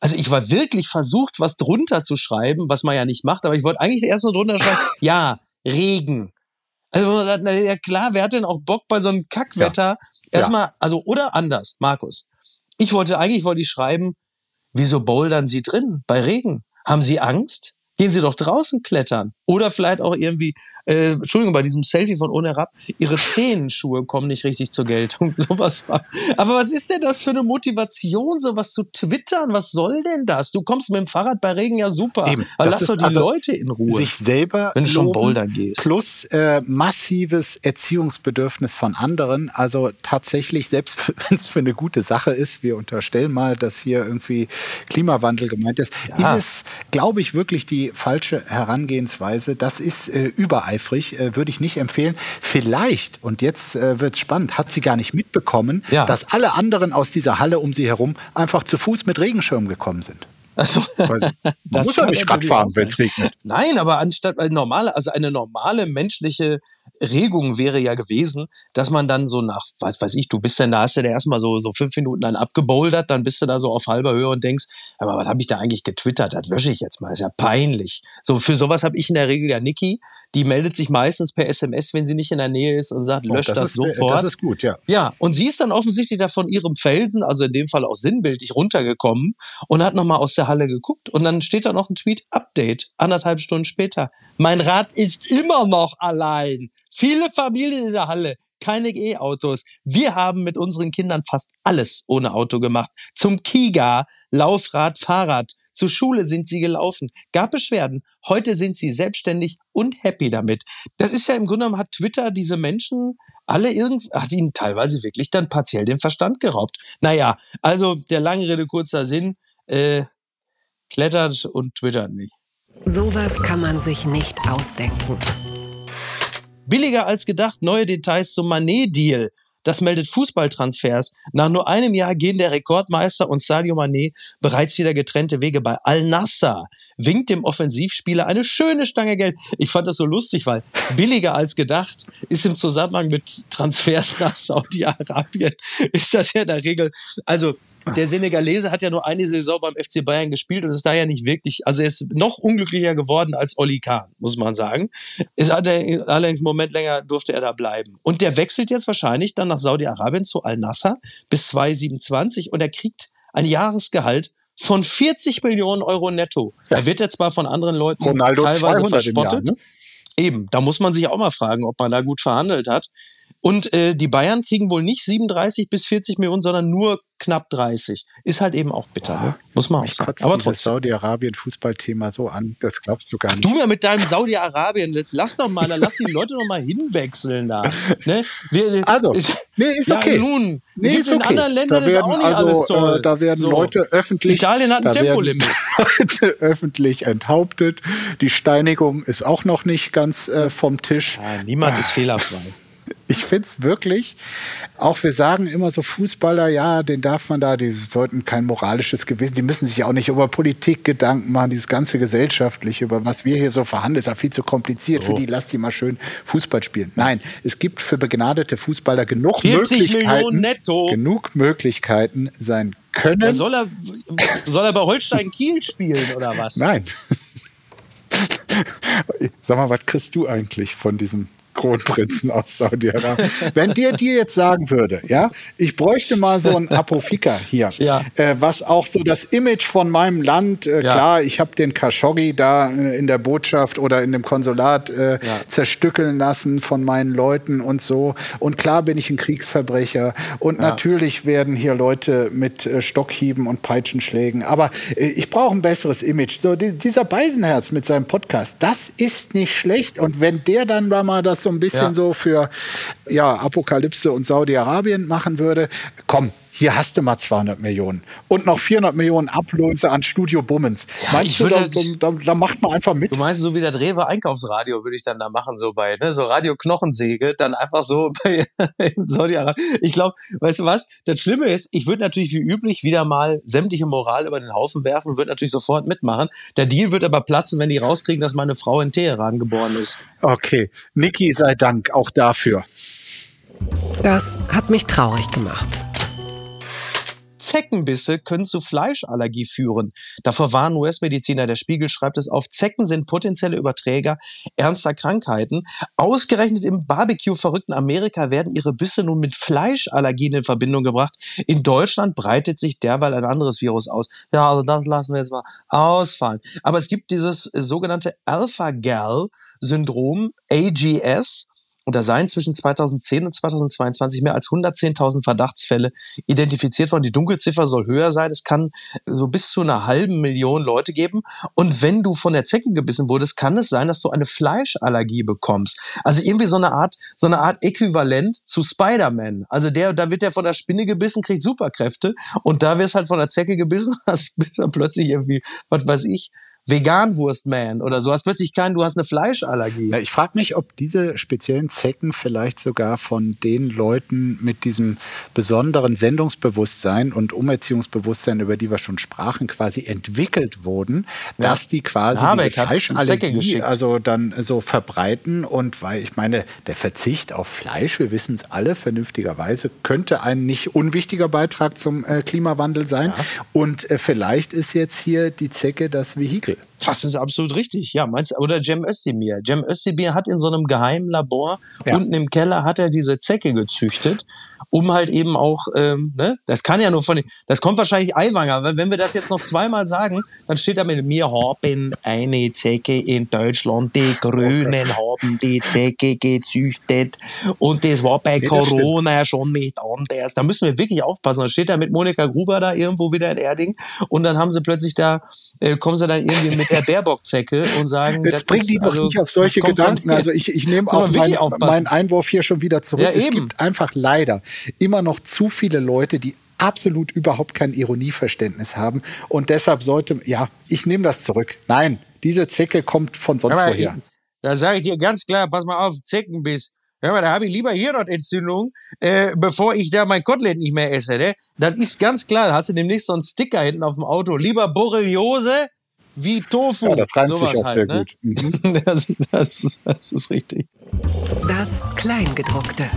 also ich war wirklich versucht, was drunter zu schreiben, was man ja nicht macht, aber ich wollte eigentlich erst nur drunter schreiben, ja, Regen. Also man sagt, na ja klar, wer hat denn auch Bock bei so einem Kackwetter? Ja. Erstmal, ja. also oder anders, Markus. Ich wollte eigentlich wollte ich schreiben, wieso bouldern Sie drin bei Regen? Haben Sie Angst? Gehen Sie doch draußen klettern. Oder vielleicht auch irgendwie, äh, Entschuldigung, bei diesem Selfie von ohne Herab, Ihre Zehenschuhe kommen nicht richtig zur Geltung. Sowas war. Aber was ist denn das für eine Motivation, sowas zu twittern? Was soll denn das? Du kommst mit dem Fahrrad bei Regen ja super. Eben, Aber lass doch die also Leute in Ruhe. Sich selber wenn du schon bouldern gehst. Plus äh, massives Erziehungsbedürfnis von anderen. Also tatsächlich, selbst wenn es für eine gute Sache ist, wir unterstellen mal, dass hier irgendwie Klimawandel gemeint ist, ja. ist es, glaube ich, wirklich die falsche Herangehensweise. Das ist äh, übereifrig, äh, würde ich nicht empfehlen. Vielleicht, und jetzt äh, wird es spannend, hat sie gar nicht mitbekommen, ja. dass alle anderen aus dieser Halle um sie herum einfach zu Fuß mit Regenschirm gekommen sind. Also, man muss ja nicht Rad fahren, wenn es regnet. Nein, aber anstatt weil normale, also eine normale menschliche Regung wäre ja gewesen, dass man dann so nach, was weiß ich, du bist dann da, hast du da erstmal so, so fünf Minuten dann abgebouldert, dann bist du da so auf halber Höhe und denkst, aber was habe ich da eigentlich getwittert? Das lösche ich jetzt mal, ist ja peinlich. So, für sowas habe ich in der Regel ja Niki, die meldet sich meistens per SMS, wenn sie nicht in der Nähe ist und sagt, lösch oh, das, das ist, sofort. Das ist gut, ja. Ja, und sie ist dann offensichtlich da von ihrem Felsen, also in dem Fall auch sinnbildlich, runtergekommen und hat nochmal aus der Halle geguckt und dann steht da noch ein Tweet, Update, anderthalb Stunden später. Mein Rad ist immer noch allein. Viele Familien in der Halle, keine E-Autos. Wir haben mit unseren Kindern fast alles ohne Auto gemacht. Zum Kiga, Laufrad, Fahrrad. Zur Schule sind sie gelaufen. Gab Beschwerden. Heute sind sie selbstständig und happy damit. Das ist ja im Grunde genommen hat Twitter diese Menschen alle irgendwie, hat ihnen teilweise wirklich dann partiell den Verstand geraubt. Naja, also der lange Rede, kurzer Sinn, äh, klettert und twittert nicht. Sowas kann man sich nicht ausdenken. Billiger als gedacht, neue Details zum Manet-Deal. Das meldet Fußballtransfers. Nach nur einem Jahr gehen der Rekordmeister und Sadio Mané bereits wieder getrennte Wege bei Al-Nassr. Winkt dem Offensivspieler eine schöne Stange Geld. Ich fand das so lustig, weil billiger als gedacht ist im Zusammenhang mit Transfers nach Saudi-Arabien ist das ja in der Regel. Also der Senegalese hat ja nur eine Saison beim FC Bayern gespielt und ist da ja nicht wirklich, also er ist noch unglücklicher geworden als Oli Kahn, muss man sagen. Er, allerdings einen Moment länger durfte er da bleiben. Und der wechselt jetzt wahrscheinlich dann nach Saudi-Arabien zu Al-Nassr bis 2027 und er kriegt ein Jahresgehalt von 40 Millionen Euro netto. Ja. Er wird jetzt zwar von anderen Leuten Ronaldo teilweise verspottet. Jahr, ne? Eben, da muss man sich auch mal fragen, ob man da gut verhandelt hat. Und äh, die Bayern kriegen wohl nicht 37 bis 40 Millionen, sondern nur knapp 30. Ist halt eben auch bitter, ne? muss man auch sagen. Aber trotzdem. Saudi-Arabien-Fußballthema so an, das glaubst du gar nicht. Du ja mit deinem Saudi-Arabien, jetzt lass doch mal, lass die Leute doch mal hinwechseln da. Ne? Wir, also, nee, ist ja, okay. Nun, nee, ist in okay. anderen Ländern ist auch nicht also, alles toll. Äh, da werden so. Leute öffentlich. Italien hat ein Tempolimit. Leute öffentlich enthauptet. Die Steinigung ist auch noch nicht ganz äh, vom Tisch. Ja, niemand ah. ist fehlerfrei ich finde es wirklich, auch wir sagen immer so Fußballer, ja, den darf man da, die sollten kein moralisches Gewissen, die müssen sich auch nicht über Politik Gedanken machen, dieses ganze gesellschaftliche, über was wir hier so verhandeln, ist ja viel zu kompliziert. Oh. Für die lass die mal schön Fußball spielen. Nein, es gibt für begnadete Fußballer genug Möglichkeiten, genug Möglichkeiten, sein Können. Ja, soll, er, soll er bei Holstein Kiel spielen oder was? Nein. Sag mal, was kriegst du eigentlich von diesem Kronprinzen aus Saudi-Arabien. Wenn der dir jetzt sagen würde, ja, ich bräuchte mal so ein Apofika hier, ja. äh, was auch so das Image von meinem Land, äh, ja. klar, ich habe den Khashoggi da äh, in der Botschaft oder in dem Konsulat äh, ja. zerstückeln lassen von meinen Leuten und so. Und klar bin ich ein Kriegsverbrecher. Und natürlich werden hier Leute mit äh, Stockhieben und Peitschenschlägen. Aber äh, ich brauche ein besseres Image. So, die, dieser Beisenherz mit seinem Podcast, das ist nicht schlecht. Und wenn der dann mal das so ein bisschen so für ja, Apokalypse und Saudi-Arabien machen würde, komm, hier hast du mal 200 Millionen und noch 400 Millionen Ablöse an Studio Bummens. Ja, meinst du, da, da, da, macht man einfach mit? Du meinst, so wie der Drewe Einkaufsradio würde ich dann da machen, so bei, ne, so Radio Knochensäge, dann einfach so bei Saudi-Arabien. Ich glaube, weißt du was? Das Schlimme ist, ich würde natürlich wie üblich wieder mal sämtliche Moral über den Haufen werfen und würde natürlich sofort mitmachen. Der Deal wird aber platzen, wenn die rauskriegen, dass meine Frau in Teheran geboren ist. Okay. Niki sei Dank auch dafür. Das hat mich traurig gemacht. Zeckenbisse können zu Fleischallergie führen. Davor warnen US-Mediziner. Der Spiegel schreibt es auf. Zecken sind potenzielle Überträger ernster Krankheiten. Ausgerechnet im Barbecue-verrückten Amerika werden ihre Bisse nun mit Fleischallergien in Verbindung gebracht. In Deutschland breitet sich derweil ein anderes Virus aus. Ja, also das lassen wir jetzt mal ausfallen. Aber es gibt dieses sogenannte Alpha-Gal-Syndrom, AGS. Und da seien zwischen 2010 und 2022 mehr als 110.000 Verdachtsfälle identifiziert worden. Die Dunkelziffer soll höher sein. Es kann so bis zu einer halben Million Leute geben. Und wenn du von der Zecke gebissen wurdest, kann es sein, dass du eine Fleischallergie bekommst. Also irgendwie so eine Art, so eine Art Äquivalent zu Spider-Man. Also der, da wird der von der Spinne gebissen, kriegt Superkräfte. Und da wirst halt von der Zecke gebissen, hast dann plötzlich irgendwie, was weiß ich, Veganwurstman oder so. Hast plötzlich keinen, du hast eine Fleischallergie. Ja, ich frage mich, ob diese speziellen Zecken vielleicht sogar von den Leuten mit diesem besonderen Sendungsbewusstsein und Umerziehungsbewusstsein, über die wir schon sprachen, quasi entwickelt wurden, ja. dass die quasi ja, diese Fleischallergie also dann so verbreiten und weil ich meine, der Verzicht auf Fleisch, wir wissen es alle vernünftigerweise, könnte ein nicht unwichtiger Beitrag zum äh, Klimawandel sein und äh, vielleicht ist jetzt hier die Zecke das Vehikel das ist absolut richtig. Ja, meinst oder Cem Özdemir. Cem Özdemir hat in so einem geheimen Labor ja. unten im Keller hat er diese Zecke gezüchtet, um halt eben auch, ähm, ne, das kann ja nur von, das kommt wahrscheinlich Eiwanger, weil wenn wir das jetzt noch zweimal sagen, dann steht da mit mir haben eine Zecke in Deutschland, die Grünen haben die Zecke gezüchtet und das war bei nee, Corona schon nicht anders. Da müssen wir wirklich aufpassen. Dann steht da mit Monika Gruber da irgendwo wieder in Erding und dann haben sie plötzlich da, äh, kommen sie da irgendwie mit der Baerbock-Zecke und sagen, jetzt bringt die doch also, nicht auf solche Gedanken. also ich, ich nehme auch mein, meinen Einwurf hier schon wieder zurück. Ja, es eben. gibt einfach leider immer noch zu viele Leute, die absolut überhaupt kein Ironieverständnis haben. Und deshalb sollte, ja, ich nehme das zurück. Nein, diese Zecke kommt von sonst Aber woher. da sage ich dir ganz klar, pass mal auf, Zeckenbiss. Ja, da habe ich lieber Hirnhautentzündung, äh, bevor ich da mein Kotelett nicht mehr esse. Ne? Das ist ganz klar. Da hast du demnächst so einen Sticker hinten auf dem Auto. Lieber Borreliose wie Tofu. Ja, das reimt sich auch halt, sehr ne? gut. Mhm. das, ist, das, ist, das ist richtig. Das Kleingedruckte.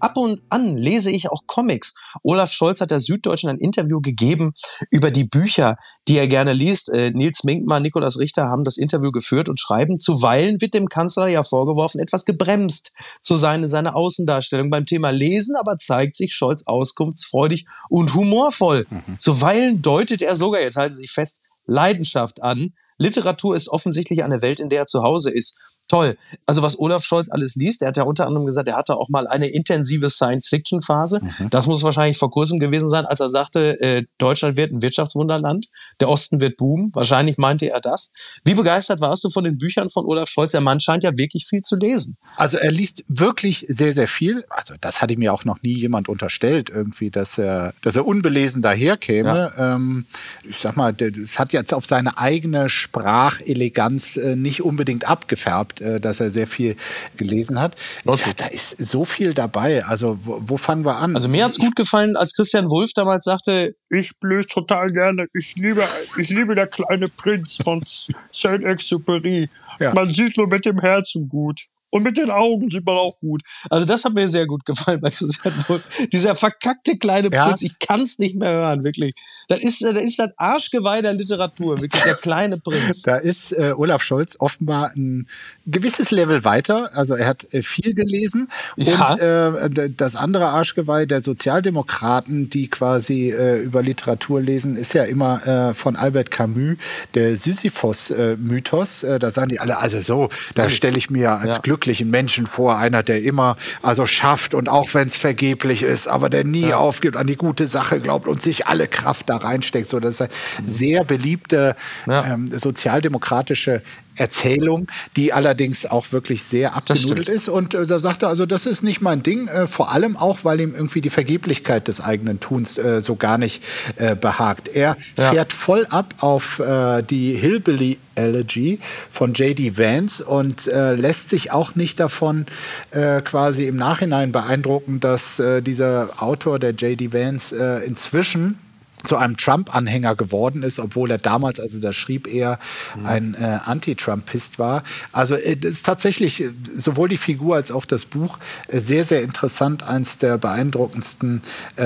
Ab und an lese ich auch Comics. Olaf Scholz hat der Süddeutschen ein Interview gegeben über die Bücher, die er gerne liest. Äh, Nils Minkmann, Nikolaus Richter haben das Interview geführt und schreiben, zuweilen wird dem Kanzler ja vorgeworfen, etwas gebremst zu sein in seiner Außendarstellung beim Thema Lesen, aber zeigt sich Scholz auskunftsfreudig und humorvoll. Mhm. Zuweilen deutet er sogar, jetzt halten Sie sich fest, Leidenschaft an. Literatur ist offensichtlich eine Welt, in der er zu Hause ist toll. Also was Olaf Scholz alles liest, er hat ja unter anderem gesagt, er hatte auch mal eine intensive Science-Fiction-Phase. Mhm. Das muss wahrscheinlich vor kurzem gewesen sein, als er sagte, äh, Deutschland wird ein Wirtschaftswunderland, der Osten wird boomen. Wahrscheinlich meinte er das. Wie begeistert warst du von den Büchern von Olaf Scholz? Der Mann scheint ja wirklich viel zu lesen. Also er liest wirklich sehr, sehr viel. Also das hatte mir auch noch nie jemand unterstellt, irgendwie, dass er, dass er unbelesen daherkäme. Ja. Ähm, ich sag mal, das hat jetzt auf seine eigene Spracheleganz äh, nicht unbedingt abgefärbt äh, dass er sehr viel gelesen hat. Ja, da ist so viel dabei. Also wo, wo fangen wir an? Also mir hat's gut gefallen, als Christian Wulff damals sagte, ich lese total gerne, ich liebe, ich liebe der kleine Prinz von Saint-Exupéry. Ja. Man sieht nur mit dem Herzen gut. Und mit den Augen sieht man auch gut. Also das hat mir sehr gut gefallen bei Christian Wolf. Dieser verkackte kleine Prinz, ja. ich kann es nicht mehr hören, wirklich. Das ist, das ist das Arschgeweih der Literatur, wirklich der kleine Prinz. Da ist äh, Olaf Scholz offenbar ein gewisses Level weiter. Also er hat äh, viel gelesen. Ja. Und äh, das andere Arschgeweih der Sozialdemokraten, die quasi äh, über Literatur lesen, ist ja immer äh, von Albert Camus, der Sisyphos-Mythos. Äh, da sagen die alle, also so, da stelle ich mir als ja. Glück glücklichen Menschen vor, einer, der immer also schafft und auch wenn es vergeblich ist, aber der nie ja. aufgibt, an die gute Sache glaubt und sich alle Kraft da reinsteckt. So, das ist eine sehr beliebte ja. ähm, sozialdemokratische Erzählung, die allerdings auch wirklich sehr abgenudelt ist. Und äh, da sagt er, also das ist nicht mein Ding, äh, vor allem auch, weil ihm irgendwie die Vergeblichkeit des eigenen Tuns äh, so gar nicht äh, behagt. Er ja. fährt voll ab auf äh, die Hillbilly Elegy von J.D. Vance und äh, lässt sich auch nicht davon äh, quasi im Nachhinein beeindrucken, dass äh, dieser Autor, der J.D. Vance, äh, inzwischen zu einem Trump-Anhänger geworden ist, obwohl er damals, also da schrieb, er ein äh, Anti-Trumpist war. Also äh, ist tatsächlich äh, sowohl die Figur als auch das Buch äh, sehr, sehr interessant. Eins der beeindruckendsten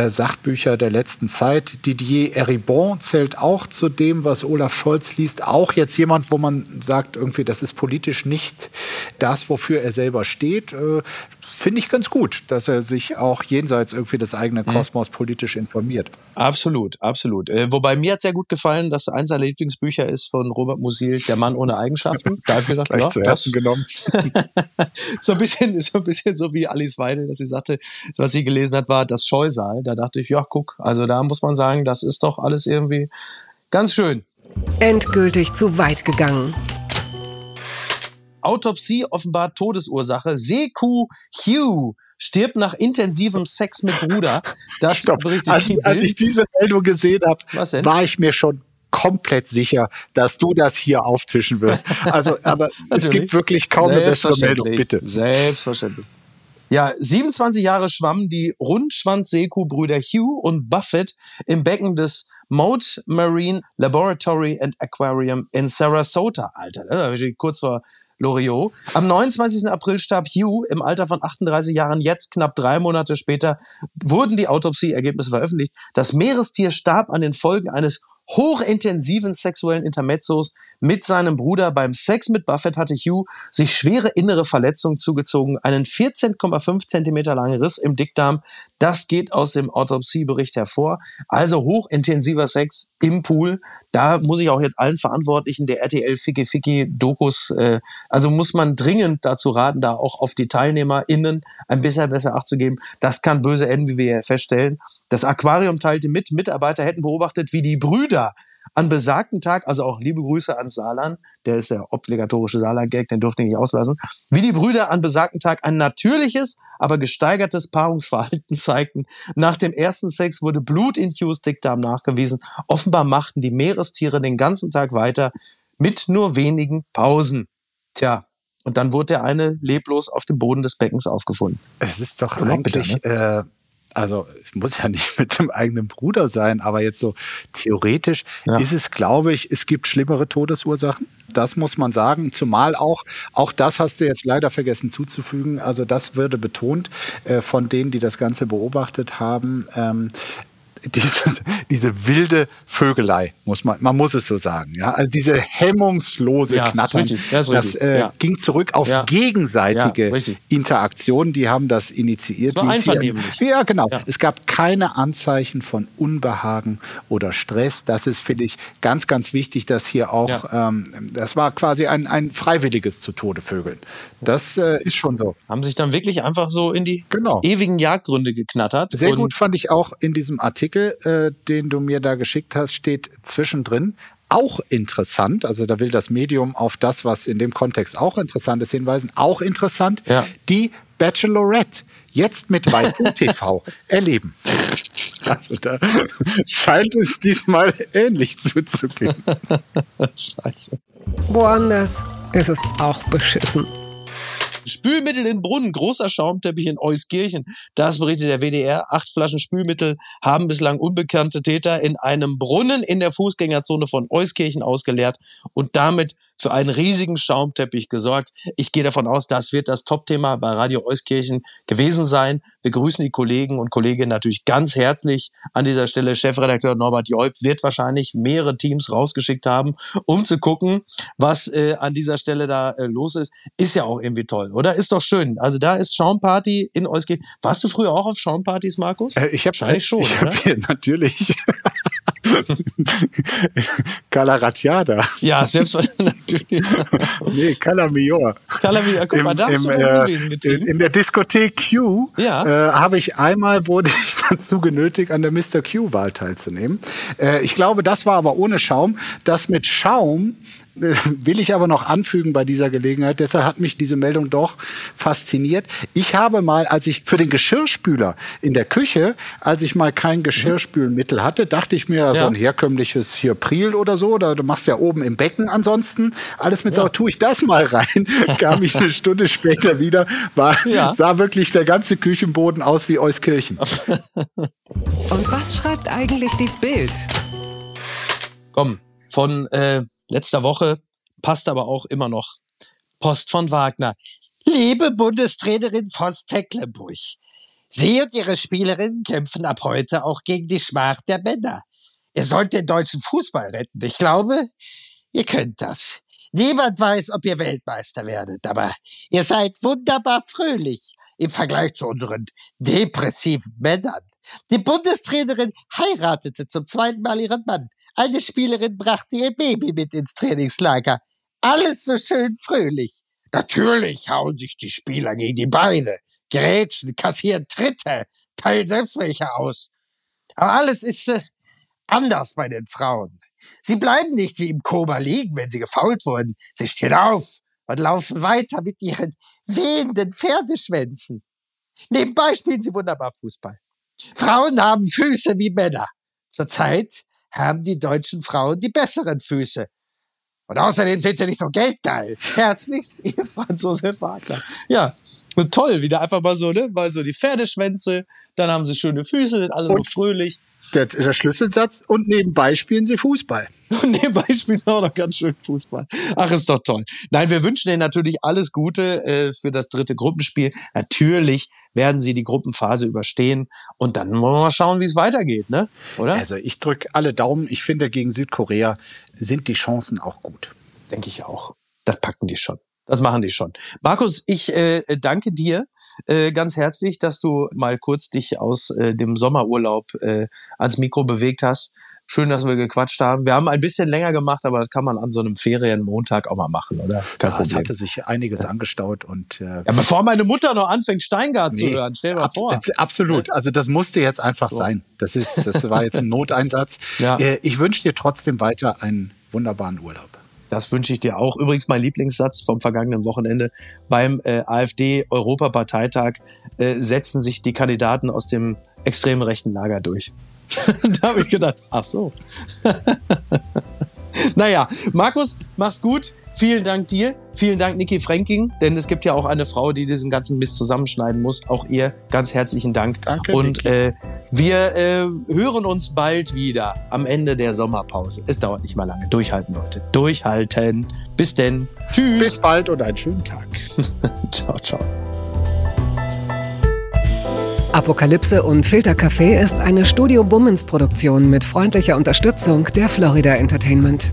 Sachbücher der letzten Zeit. Didier Eribon zählt auch zu dem, was Olaf Scholz liest. Auch jetzt jemand, wo man sagt, irgendwie, das ist politisch nicht das, wofür er selber steht. Finde ich ganz gut, dass er sich auch jenseits irgendwie des eigenen mhm. Kosmos mhm. politisch informiert. Absolut, absolut. Äh, wobei mir hat sehr gut gefallen, dass eins seiner Lieblingsbücher ist von Robert Musil, Der Mann ohne Eigenschaften. Da habe ich gedacht, Gleich ja, zu Herzen genommen. so ein bisschen, so ein bisschen so wie Alice Weidel, dass sie sagte, was sie gelesen hat, war das Scheusal. Da dachte ich, ja, guck, also da muss man sagen, das ist doch alles irgendwie ganz schön. Endgültig zu weit gegangen. Autopsie offenbar Todesursache. Seku Hugh stirbt nach intensivem Sex mit Bruder. Das Stopp. als, als ich diese Meldung gesehen habe, war ich mir schon komplett sicher, dass du das hier auftischen wirst. Also, aber es gibt wirklich kaum eine bessere Meldung, bitte. Selbstverständlich. Ja, 27 Jahre schwammen die Rundschwanz-Seku-Brüder Hugh und Buffett im Becken des Moat Marine Laboratory and Aquarium in Sarasota. Alter, das ist kurz vor Loriot. Am 29. April starb Hugh im Alter von 38 Jahren. Jetzt, knapp drei Monate später, wurden die Autopsieergebnisse veröffentlicht. Das Meerestier starb an den Folgen eines hochintensiven sexuellen Intermezzos mit seinem Bruder. Beim Sex mit Buffett hatte Hugh sich schwere innere Verletzungen zugezogen, einen 14,5 Zentimeter langen Riss im Dickdarm. Das geht aus dem Autopsiebericht hervor. Also hochintensiver Sex im Pool. Da muss ich auch jetzt allen Verantwortlichen der RTL Ficky Ficky Dokus, äh, also muss man dringend dazu raten, da auch auf die TeilnehmerInnen ein bisschen besser Acht zu geben. Das kann böse enden, wie wir feststellen. Das Aquarium teilte mit, Mitarbeiter hätten beobachtet, wie die Brüder an besagten Tag, also auch liebe Grüße an Salan, der ist der obligatorische Salan-Gag, den durfte ich nicht auslassen, wie die Brüder an besagten Tag ein natürliches, aber gesteigertes Paarungsverhalten zeigten. Nach dem ersten Sex wurde Blut in Hughes Dickdarm nachgewiesen. Offenbar machten die Meerestiere den ganzen Tag weiter mit nur wenigen Pausen. Tja, und dann wurde der eine leblos auf dem Boden des Beckens aufgefunden. Es ist doch eigentlich bitte, ne? äh, also es muss ja nicht mit dem eigenen Bruder sein, aber jetzt so theoretisch ja. ist es, glaube ich, es gibt schlimmere Todesursachen. Das muss man sagen. Zumal auch, auch das hast du jetzt leider vergessen zuzufügen. Also das würde betont äh, von denen, die das Ganze beobachtet haben. Ähm, diese, diese wilde Vögelei, muss man, man muss es so sagen. Ja? Also diese hemmungslose ja, Knattern, das, das äh, ja. ging zurück auf ja. gegenseitige Interaktionen, die haben das initiiert. Das war einvernehmlich. Ja, genau. Es gab keine Anzeichen von Unbehagen oder Stress. Das ist, finde ich, ganz, ganz wichtig, dass hier auch, ähm, das war quasi ein, ein freiwilliges zu Tode Vögeln. Das äh, ist schon so. Haben sich dann wirklich einfach so in die genau. ewigen Jagdgründe geknattert. Sehr gut fand ich auch in diesem Artikel, Artikel, äh, den du mir da geschickt hast, steht zwischendrin. Auch interessant, also da will das Medium auf das, was in dem Kontext auch interessant ist, hinweisen. Auch interessant, ja. die Bachelorette jetzt mit Waipu TV erleben. Also da scheint es diesmal ähnlich zuzugehen. Scheiße. Woanders ist es auch beschissen. Spülmittel in Brunnen, großer Schaumteppich in Euskirchen. Das berichtet der WDR. Acht Flaschen Spülmittel haben bislang unbekannte Täter in einem Brunnen in der Fußgängerzone von Euskirchen ausgeleert und damit für einen riesigen Schaumteppich gesorgt. Ich gehe davon aus, das wird das Top-Thema bei Radio Euskirchen gewesen sein. Wir grüßen die Kollegen und Kolleginnen natürlich ganz herzlich an dieser Stelle. Chefredakteur Norbert Joib wird wahrscheinlich mehrere Teams rausgeschickt haben, um zu gucken, was äh, an dieser Stelle da äh, los ist. Ist ja auch irgendwie toll, oder? Ist doch schön. Also da ist Schaumparty in Euskirchen. Warst du früher auch auf Schaumpartys, Markus? Äh, ich habe wahrscheinlich schon. Ich hab hier natürlich. Calaratiada. Ja, selbstverständlich. nee, Calamior. Calamior, guck mal, da hast du äh, gewesen in, in der Diskothek Q ja. äh, habe ich einmal, wurde ich dazu genötigt, an der Mr. Q-Wahl teilzunehmen. Äh, ich glaube, das war aber ohne Schaum. Das mit Schaum will ich aber noch anfügen bei dieser Gelegenheit. Deshalb hat mich diese Meldung doch fasziniert. Ich habe mal, als ich für den Geschirrspüler in der Küche, als ich mal kein Geschirrspülmittel hatte, dachte ich mir, ja. so ein herkömmliches hier Priel oder so, oder du machst ja oben im Becken ansonsten alles mit ja. Sau, tue ich das mal rein, kam ich eine Stunde später wieder, war, ja. sah wirklich der ganze Küchenboden aus wie Euskirchen. Und was schreibt eigentlich die Bild? Komm, von äh, letzter Woche, passt aber auch immer noch. Post von Wagner. Liebe Bundestrainerin Voss Tecklenburg, Sie und Ihre Spielerinnen kämpfen ab heute auch gegen die Schmach der Männer. Ihr sollt den deutschen Fußball retten. Ich glaube, ihr könnt das. Niemand weiß, ob ihr Weltmeister werdet, aber ihr seid wunderbar fröhlich im Vergleich zu unseren depressiven Männern. Die Bundestrainerin heiratete zum zweiten Mal ihren Mann. Eine Spielerin brachte ihr Baby mit ins Trainingslager. Alles so schön fröhlich. Natürlich hauen sich die Spieler gegen die Beine, grätschen, kassieren Tritte, teilen selbst welche aus. Aber alles ist äh, anders bei den Frauen. Sie bleiben nicht wie im Koma liegen, wenn sie gefault wurden. Sie stehen auf und laufen weiter mit ihren wehenden Pferdeschwänzen. Nebenbei spielen sie wunderbar Fußball. Frauen haben Füße wie Männer. Zurzeit haben die deutschen Frauen die besseren Füße. Und außerdem sind sie nicht so geldgeil. Herzlichst, ihr Franz Josef Wagner. Ja, toll, wieder einfach mal so, ne? Mal so die Pferdeschwänze, dann haben sie schöne Füße, sind alle und, so fröhlich der, der Schlüsselsatz und nebenbei spielen sie Fußball. Und nebenbei spielen sie auch noch ganz schön Fußball. Ach, ist doch toll. Nein, wir wünschen Ihnen natürlich alles Gute äh, für das dritte Gruppenspiel. Natürlich werden sie die Gruppenphase überstehen und dann wollen wir mal schauen, wie es weitergeht, ne? Oder? Also ich drücke alle Daumen. Ich finde, gegen Südkorea sind die Chancen auch gut. Denke ich auch. Das packen die schon. Das machen die schon. Markus, ich äh, danke dir äh, ganz herzlich, dass du mal kurz dich aus äh, dem Sommerurlaub äh, ans Mikro bewegt hast. Schön, dass wir gequatscht haben. Wir haben ein bisschen länger gemacht, aber das kann man an so einem Ferienmontag auch mal machen, oder? Kein ja, es hatte sich einiges ja. angestaut und äh, ja, bevor meine Mutter noch anfängt, Steingart nee, zu hören, stell dir mal vor. Absolut. Also das musste jetzt einfach so. sein. Das ist, das war jetzt ein Noteinsatz. ja. Äh, ich wünsche dir trotzdem weiter einen wunderbaren Urlaub. Das wünsche ich dir auch. Übrigens mein Lieblingssatz vom vergangenen Wochenende. Beim äh, AfD-Europaparteitag äh, setzen sich die Kandidaten aus dem extremen rechten Lager durch. da habe ich gedacht, ach so. naja, Markus, mach's gut. Vielen Dank dir. Vielen Dank, Niki Franking, denn es gibt ja auch eine Frau, die diesen ganzen Mist zusammenschneiden muss. Auch ihr ganz herzlichen Dank. Danke. Und äh, wir äh, hören uns bald wieder am Ende der Sommerpause. Es dauert nicht mal lange. Durchhalten, Leute. Durchhalten. Bis denn. Tschüss. Bis bald und einen schönen Tag. ciao, ciao. Apokalypse und Filtercafé ist eine Studio Bummens Produktion mit freundlicher Unterstützung der Florida Entertainment.